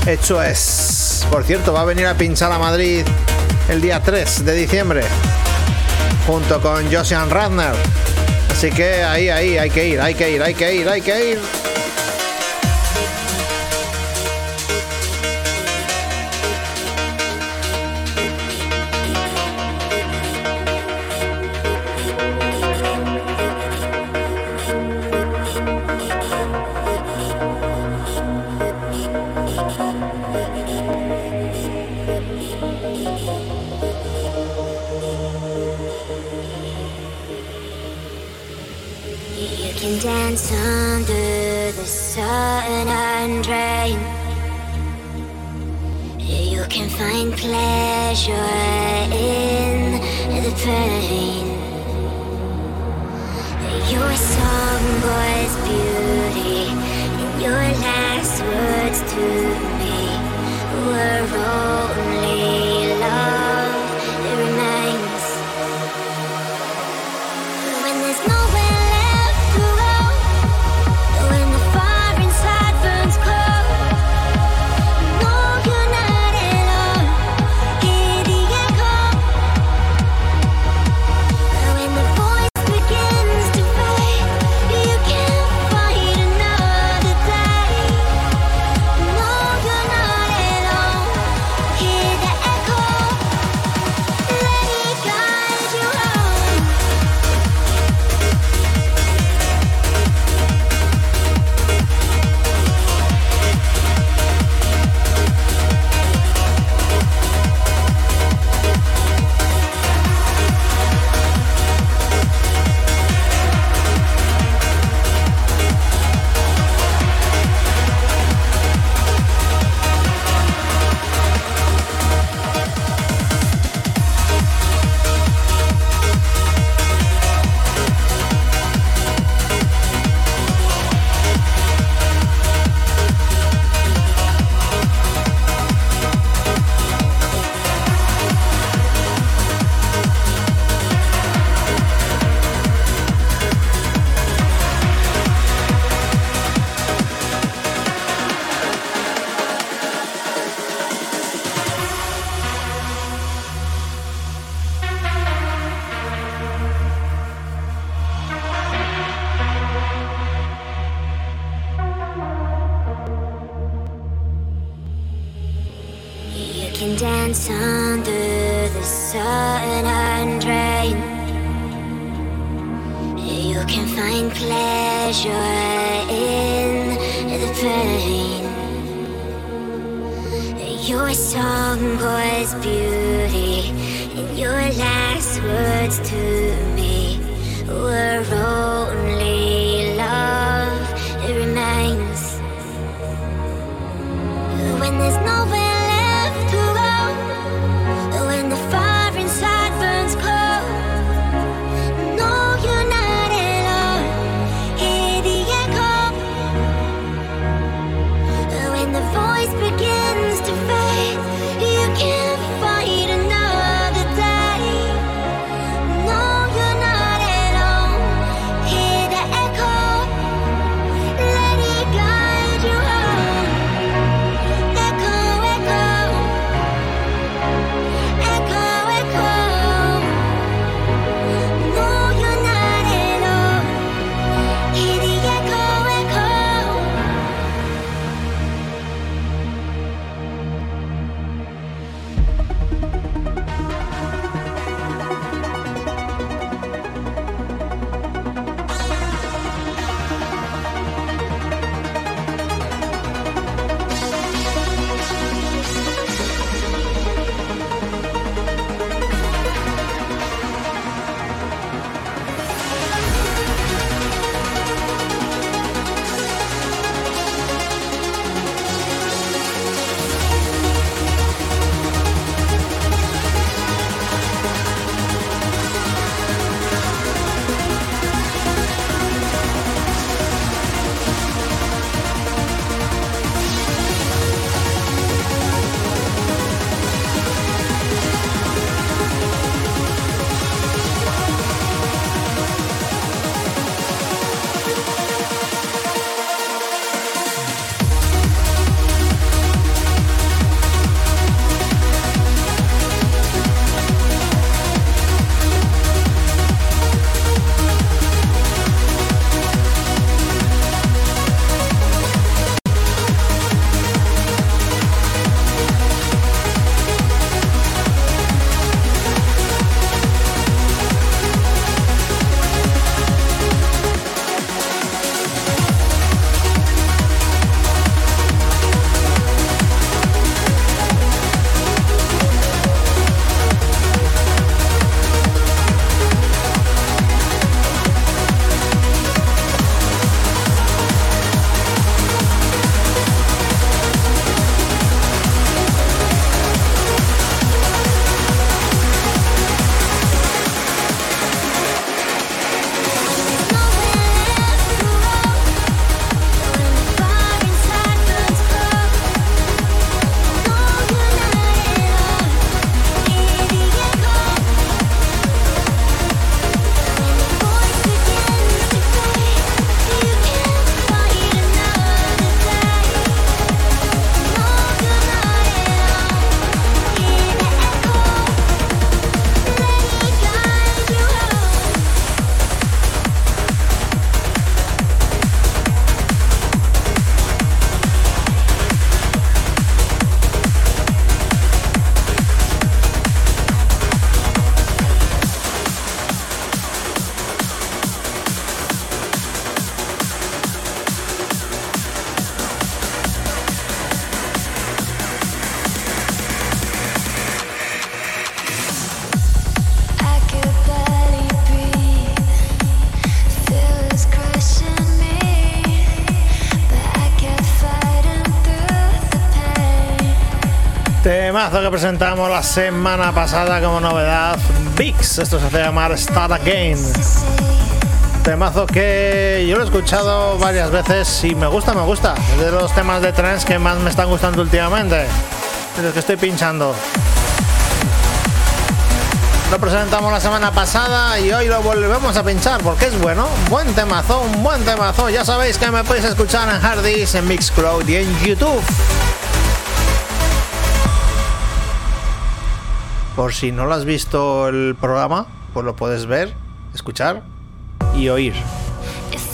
Hecho es. Por cierto, va a venir a pinchar a Madrid el día 3 de diciembre. Junto con Josian Radner. Así que ahí, ahí, hay que ir, hay que ir, hay que ir, hay que ir. Temazo que presentamos la semana pasada como novedad. VIX, esto se hace llamar Start Again. Temazo que yo lo he escuchado varias veces y me gusta, me gusta. Es de los temas de trance que más me están gustando últimamente. De los que estoy pinchando. Lo presentamos la semana pasada y hoy lo volvemos a pinchar porque es bueno. Buen temazo, un buen temazo. Ya sabéis que me podéis escuchar en Hardys, en Mixcloud y en YouTube. Por si no lo has visto el programa, pues lo puedes ver, escuchar y oír.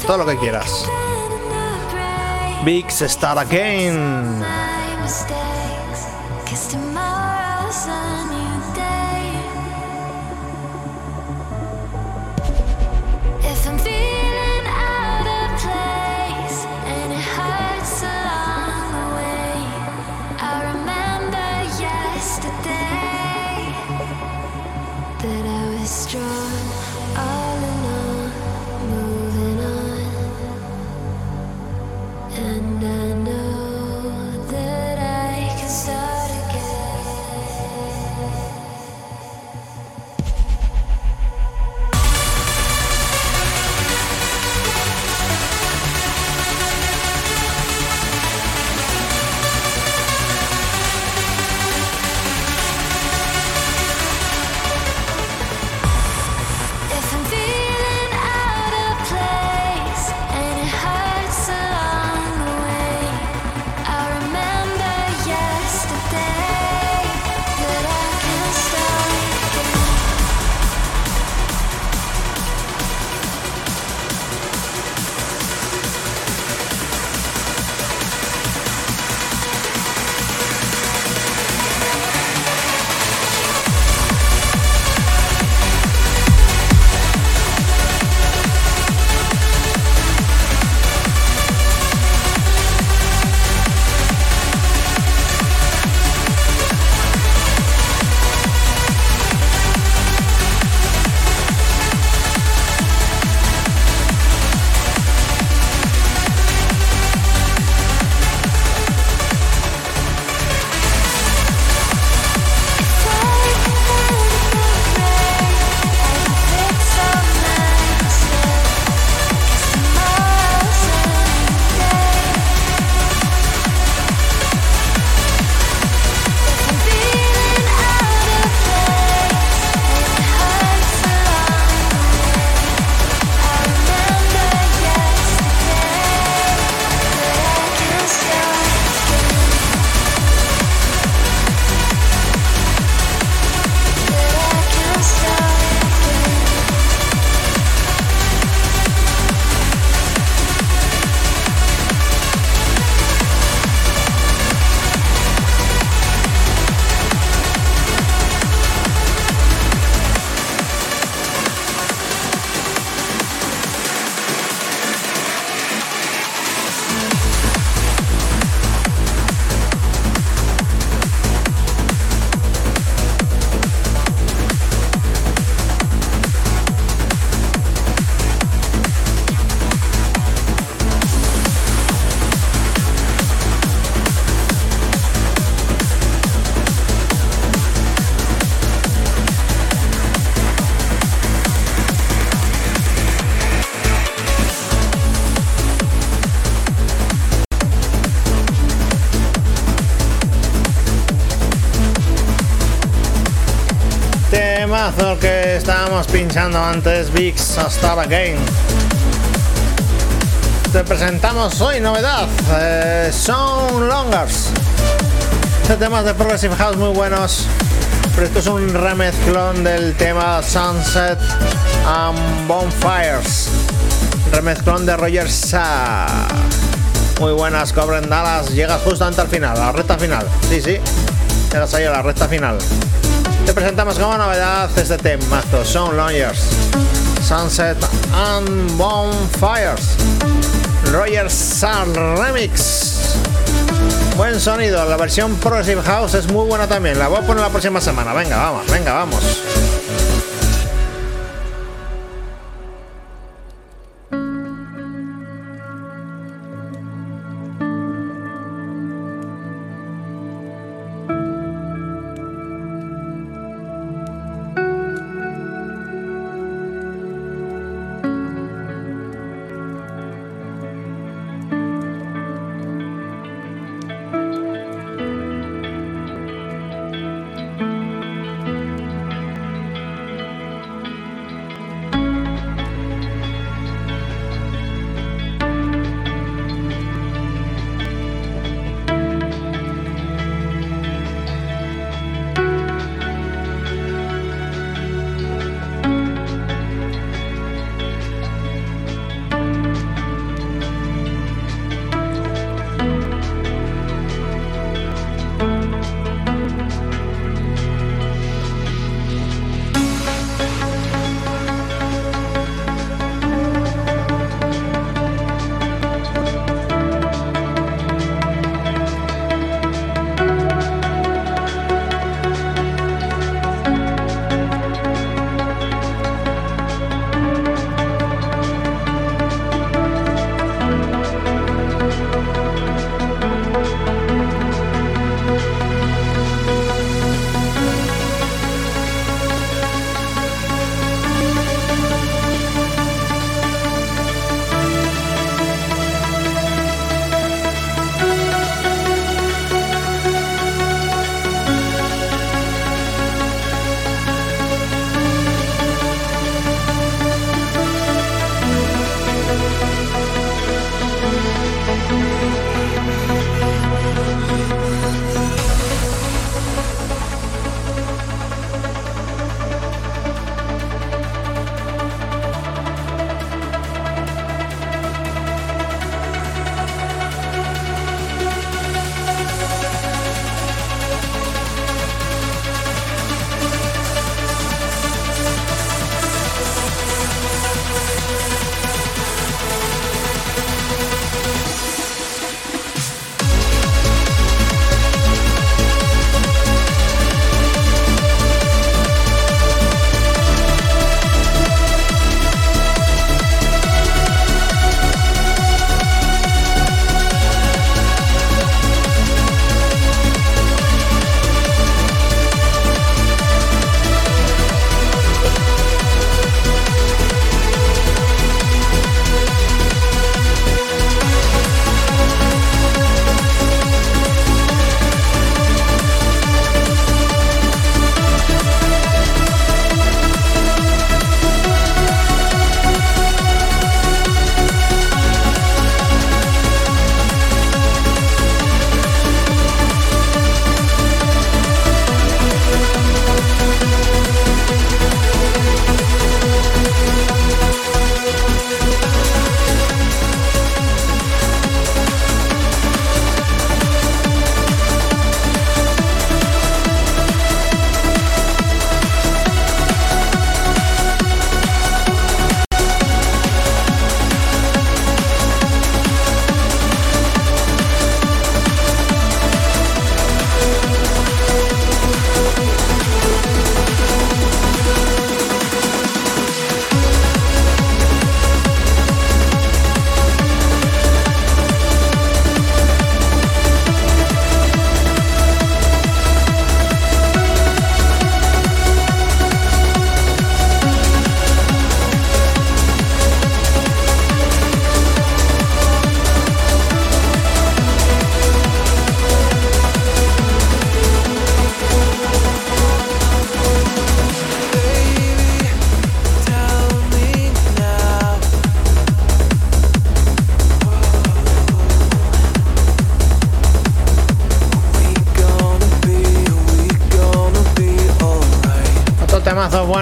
Todo lo que quieras. Big Start Again. Pinchando antes, Vix Start Again. Te presentamos hoy novedad, eh, Sound Longers. Este tema de Progressive House muy buenos, pero esto es un remezclón del tema Sunset and Bonfires. Remezclón de Roger Sa. Muy buenas, Cobren Dallas. Llegas justamente al final, a la recta final. Sí, sí. Llegas ahí a la recta final. Te presentamos como novedad este temazo, Sound Lawyers, Sunset and Bonfires, Roger Sun Remix. Buen sonido, la versión Progressive House es muy buena también. La voy a poner la próxima semana. Venga, vamos, venga, vamos.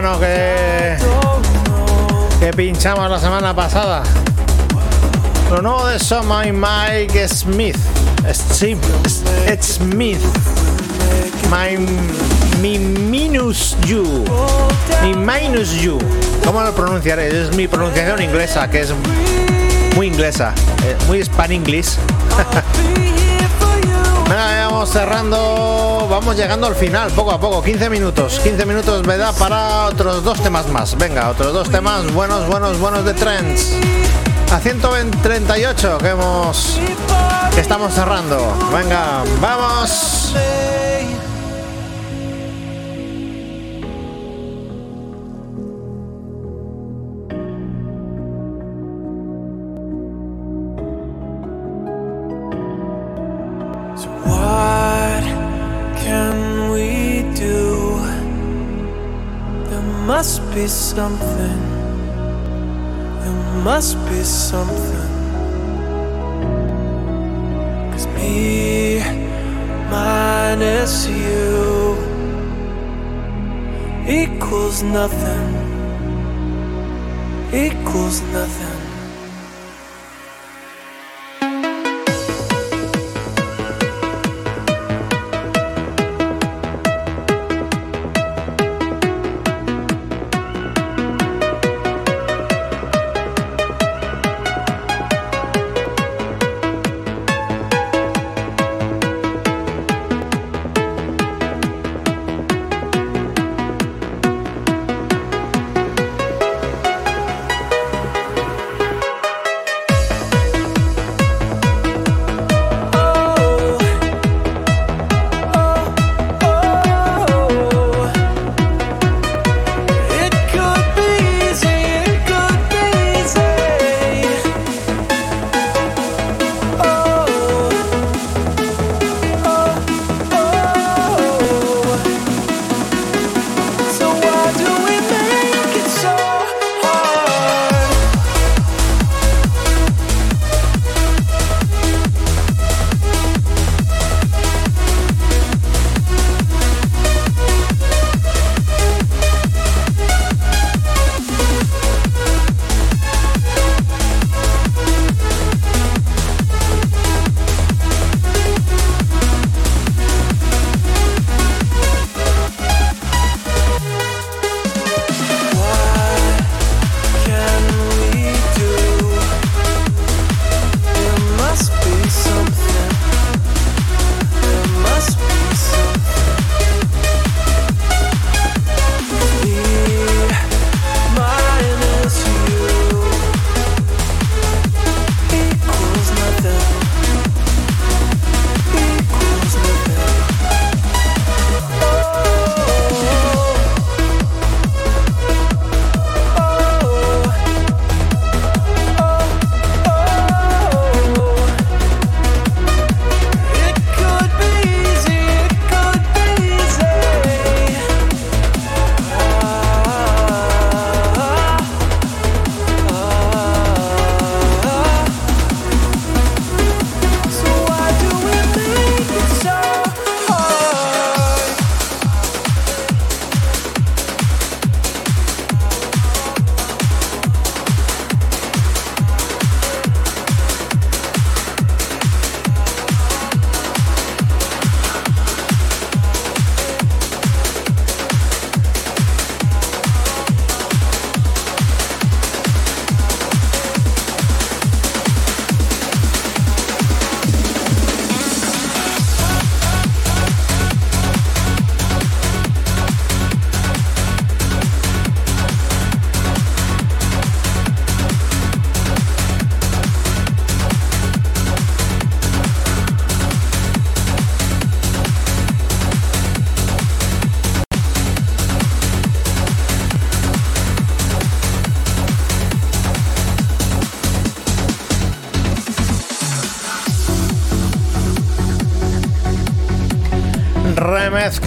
Bueno que, que pinchamos la semana pasada. Lo nuevo de Soma y Mike Smith. Steve Smith. My, mi minus you. Mi minus you. ¿Cómo lo pronunciaré? Es mi pronunciación inglesa, que es muy inglesa. eh, Muy span English. Cerrando, vamos llegando al final, poco a poco, 15 minutos. 15 minutos me da para otros dos temas más. Venga, otros dos temas buenos, buenos, buenos de trends. A 138 que hemos estamos cerrando. Venga, vamos. Be something. There must be something. Cause me minus you equals nothing. Equals nothing.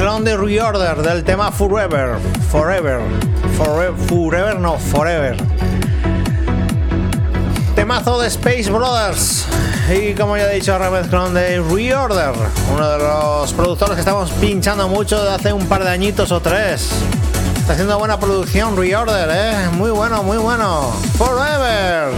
Remezclón de Reorder del tema Forever. Forever. Forever. Forever no, Forever. Temazo de Space Brothers. Y como ya he dicho, remezclón de Reorder. Uno de los productores que estamos pinchando mucho de hace un par de añitos o tres. Está haciendo buena producción, Reorder, ¿eh? Muy bueno, muy bueno. Forever.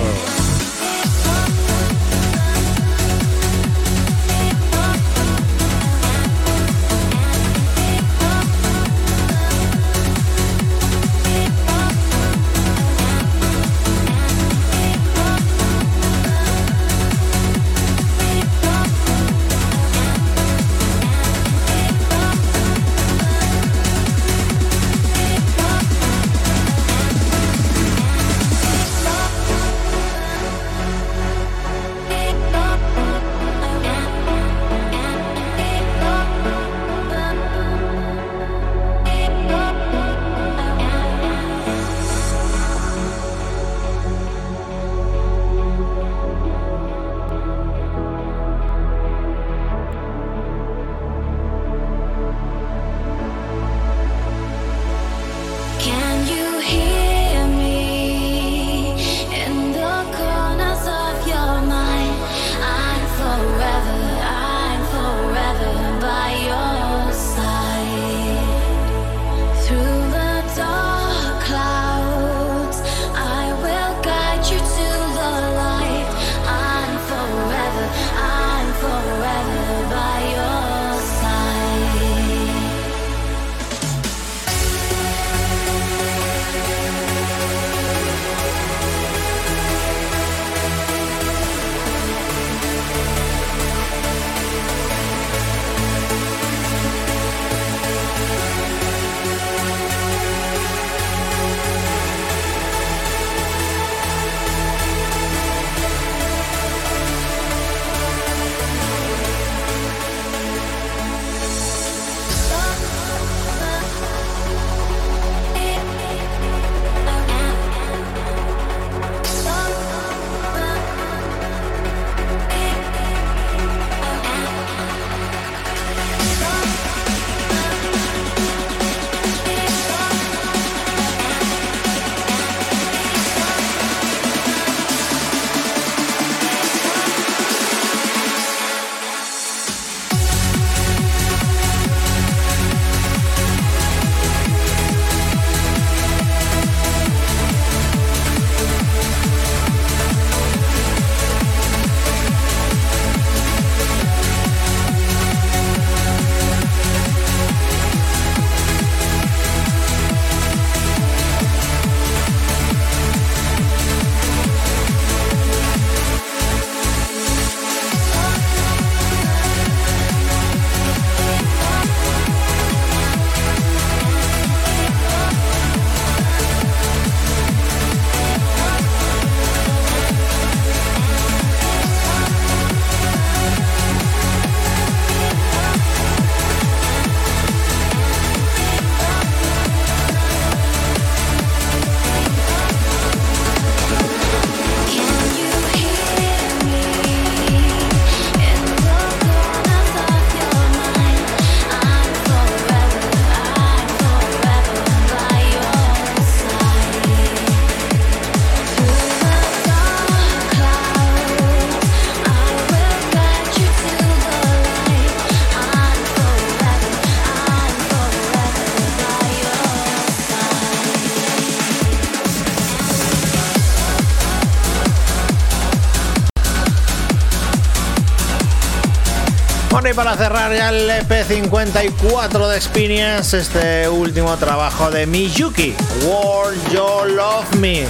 Para cerrar ya el EP54 de Experience, este último trabajo de Miyuki, World You Love Me.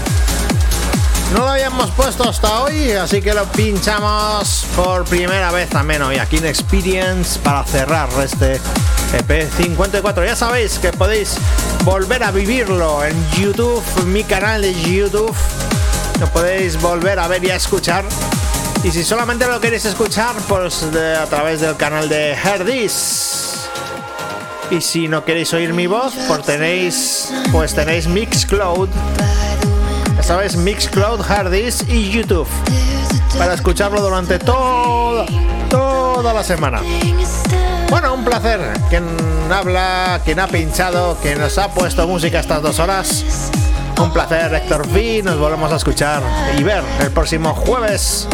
No lo habíamos puesto hasta hoy, así que lo pinchamos por primera vez también hoy aquí en Experience para cerrar este EP54. Ya sabéis que podéis volver a vivirlo en YouTube, mi canal de YouTube. Lo podéis volver a ver y a escuchar. Y si solamente lo queréis escuchar, pues a través del canal de Herdis. Y si no queréis oír mi voz, pues tenéis, pues tenéis Mixcloud. Ya sabéis, Mixcloud, Herdis y YouTube. Para escucharlo durante toda, toda la semana. Bueno, un placer. Quien habla, quien ha pinchado, quien nos ha puesto música estas dos horas. Un placer, Héctor V. Nos volvemos a escuchar y ver el próximo jueves.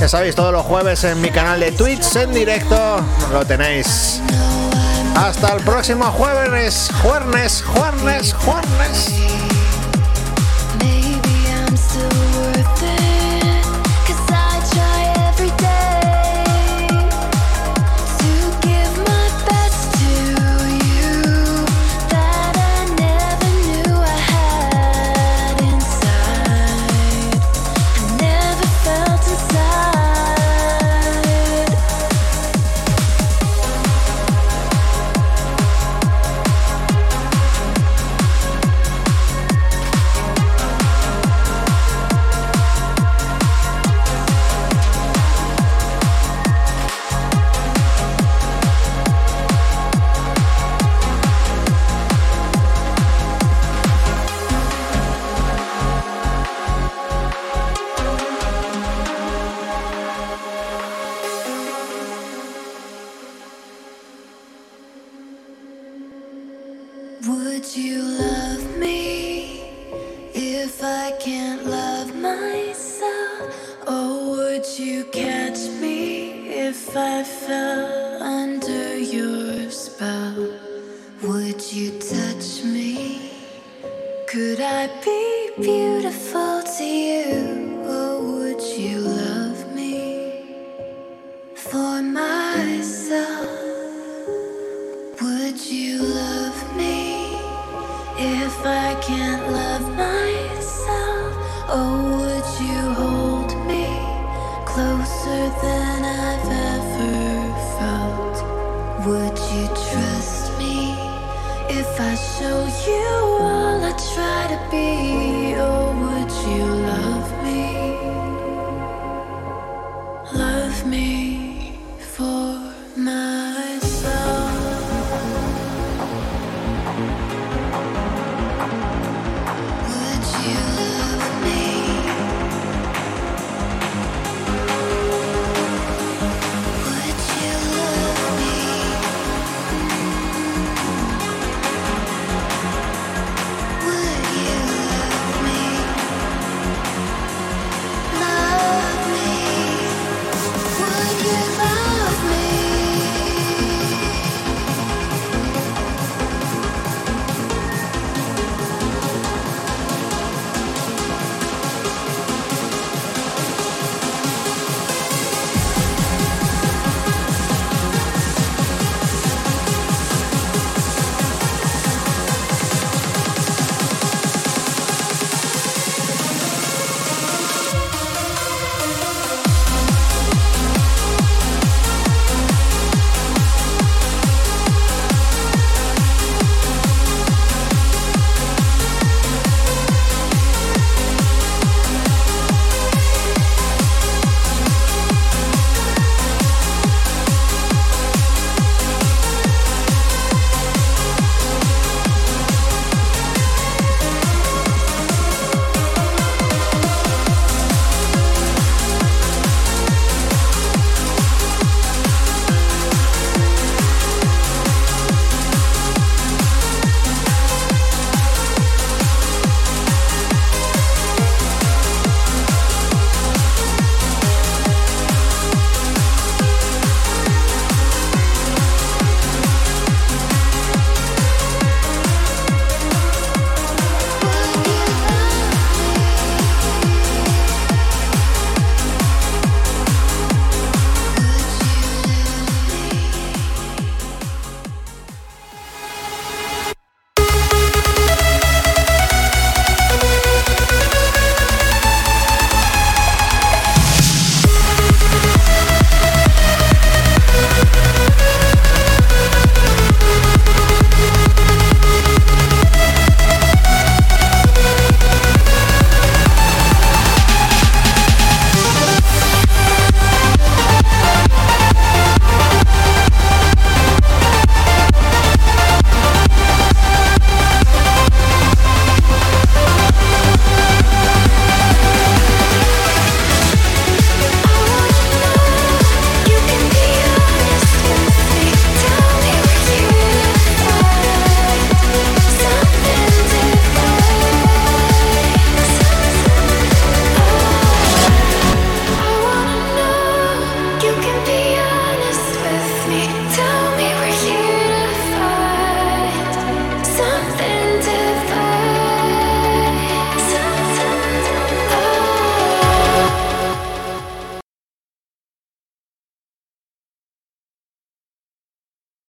Ya sabéis, todos los jueves en mi canal de Twitch en directo lo tenéis. Hasta el próximo jueves, jueves, jueves, jueves. Can't love myself? Oh,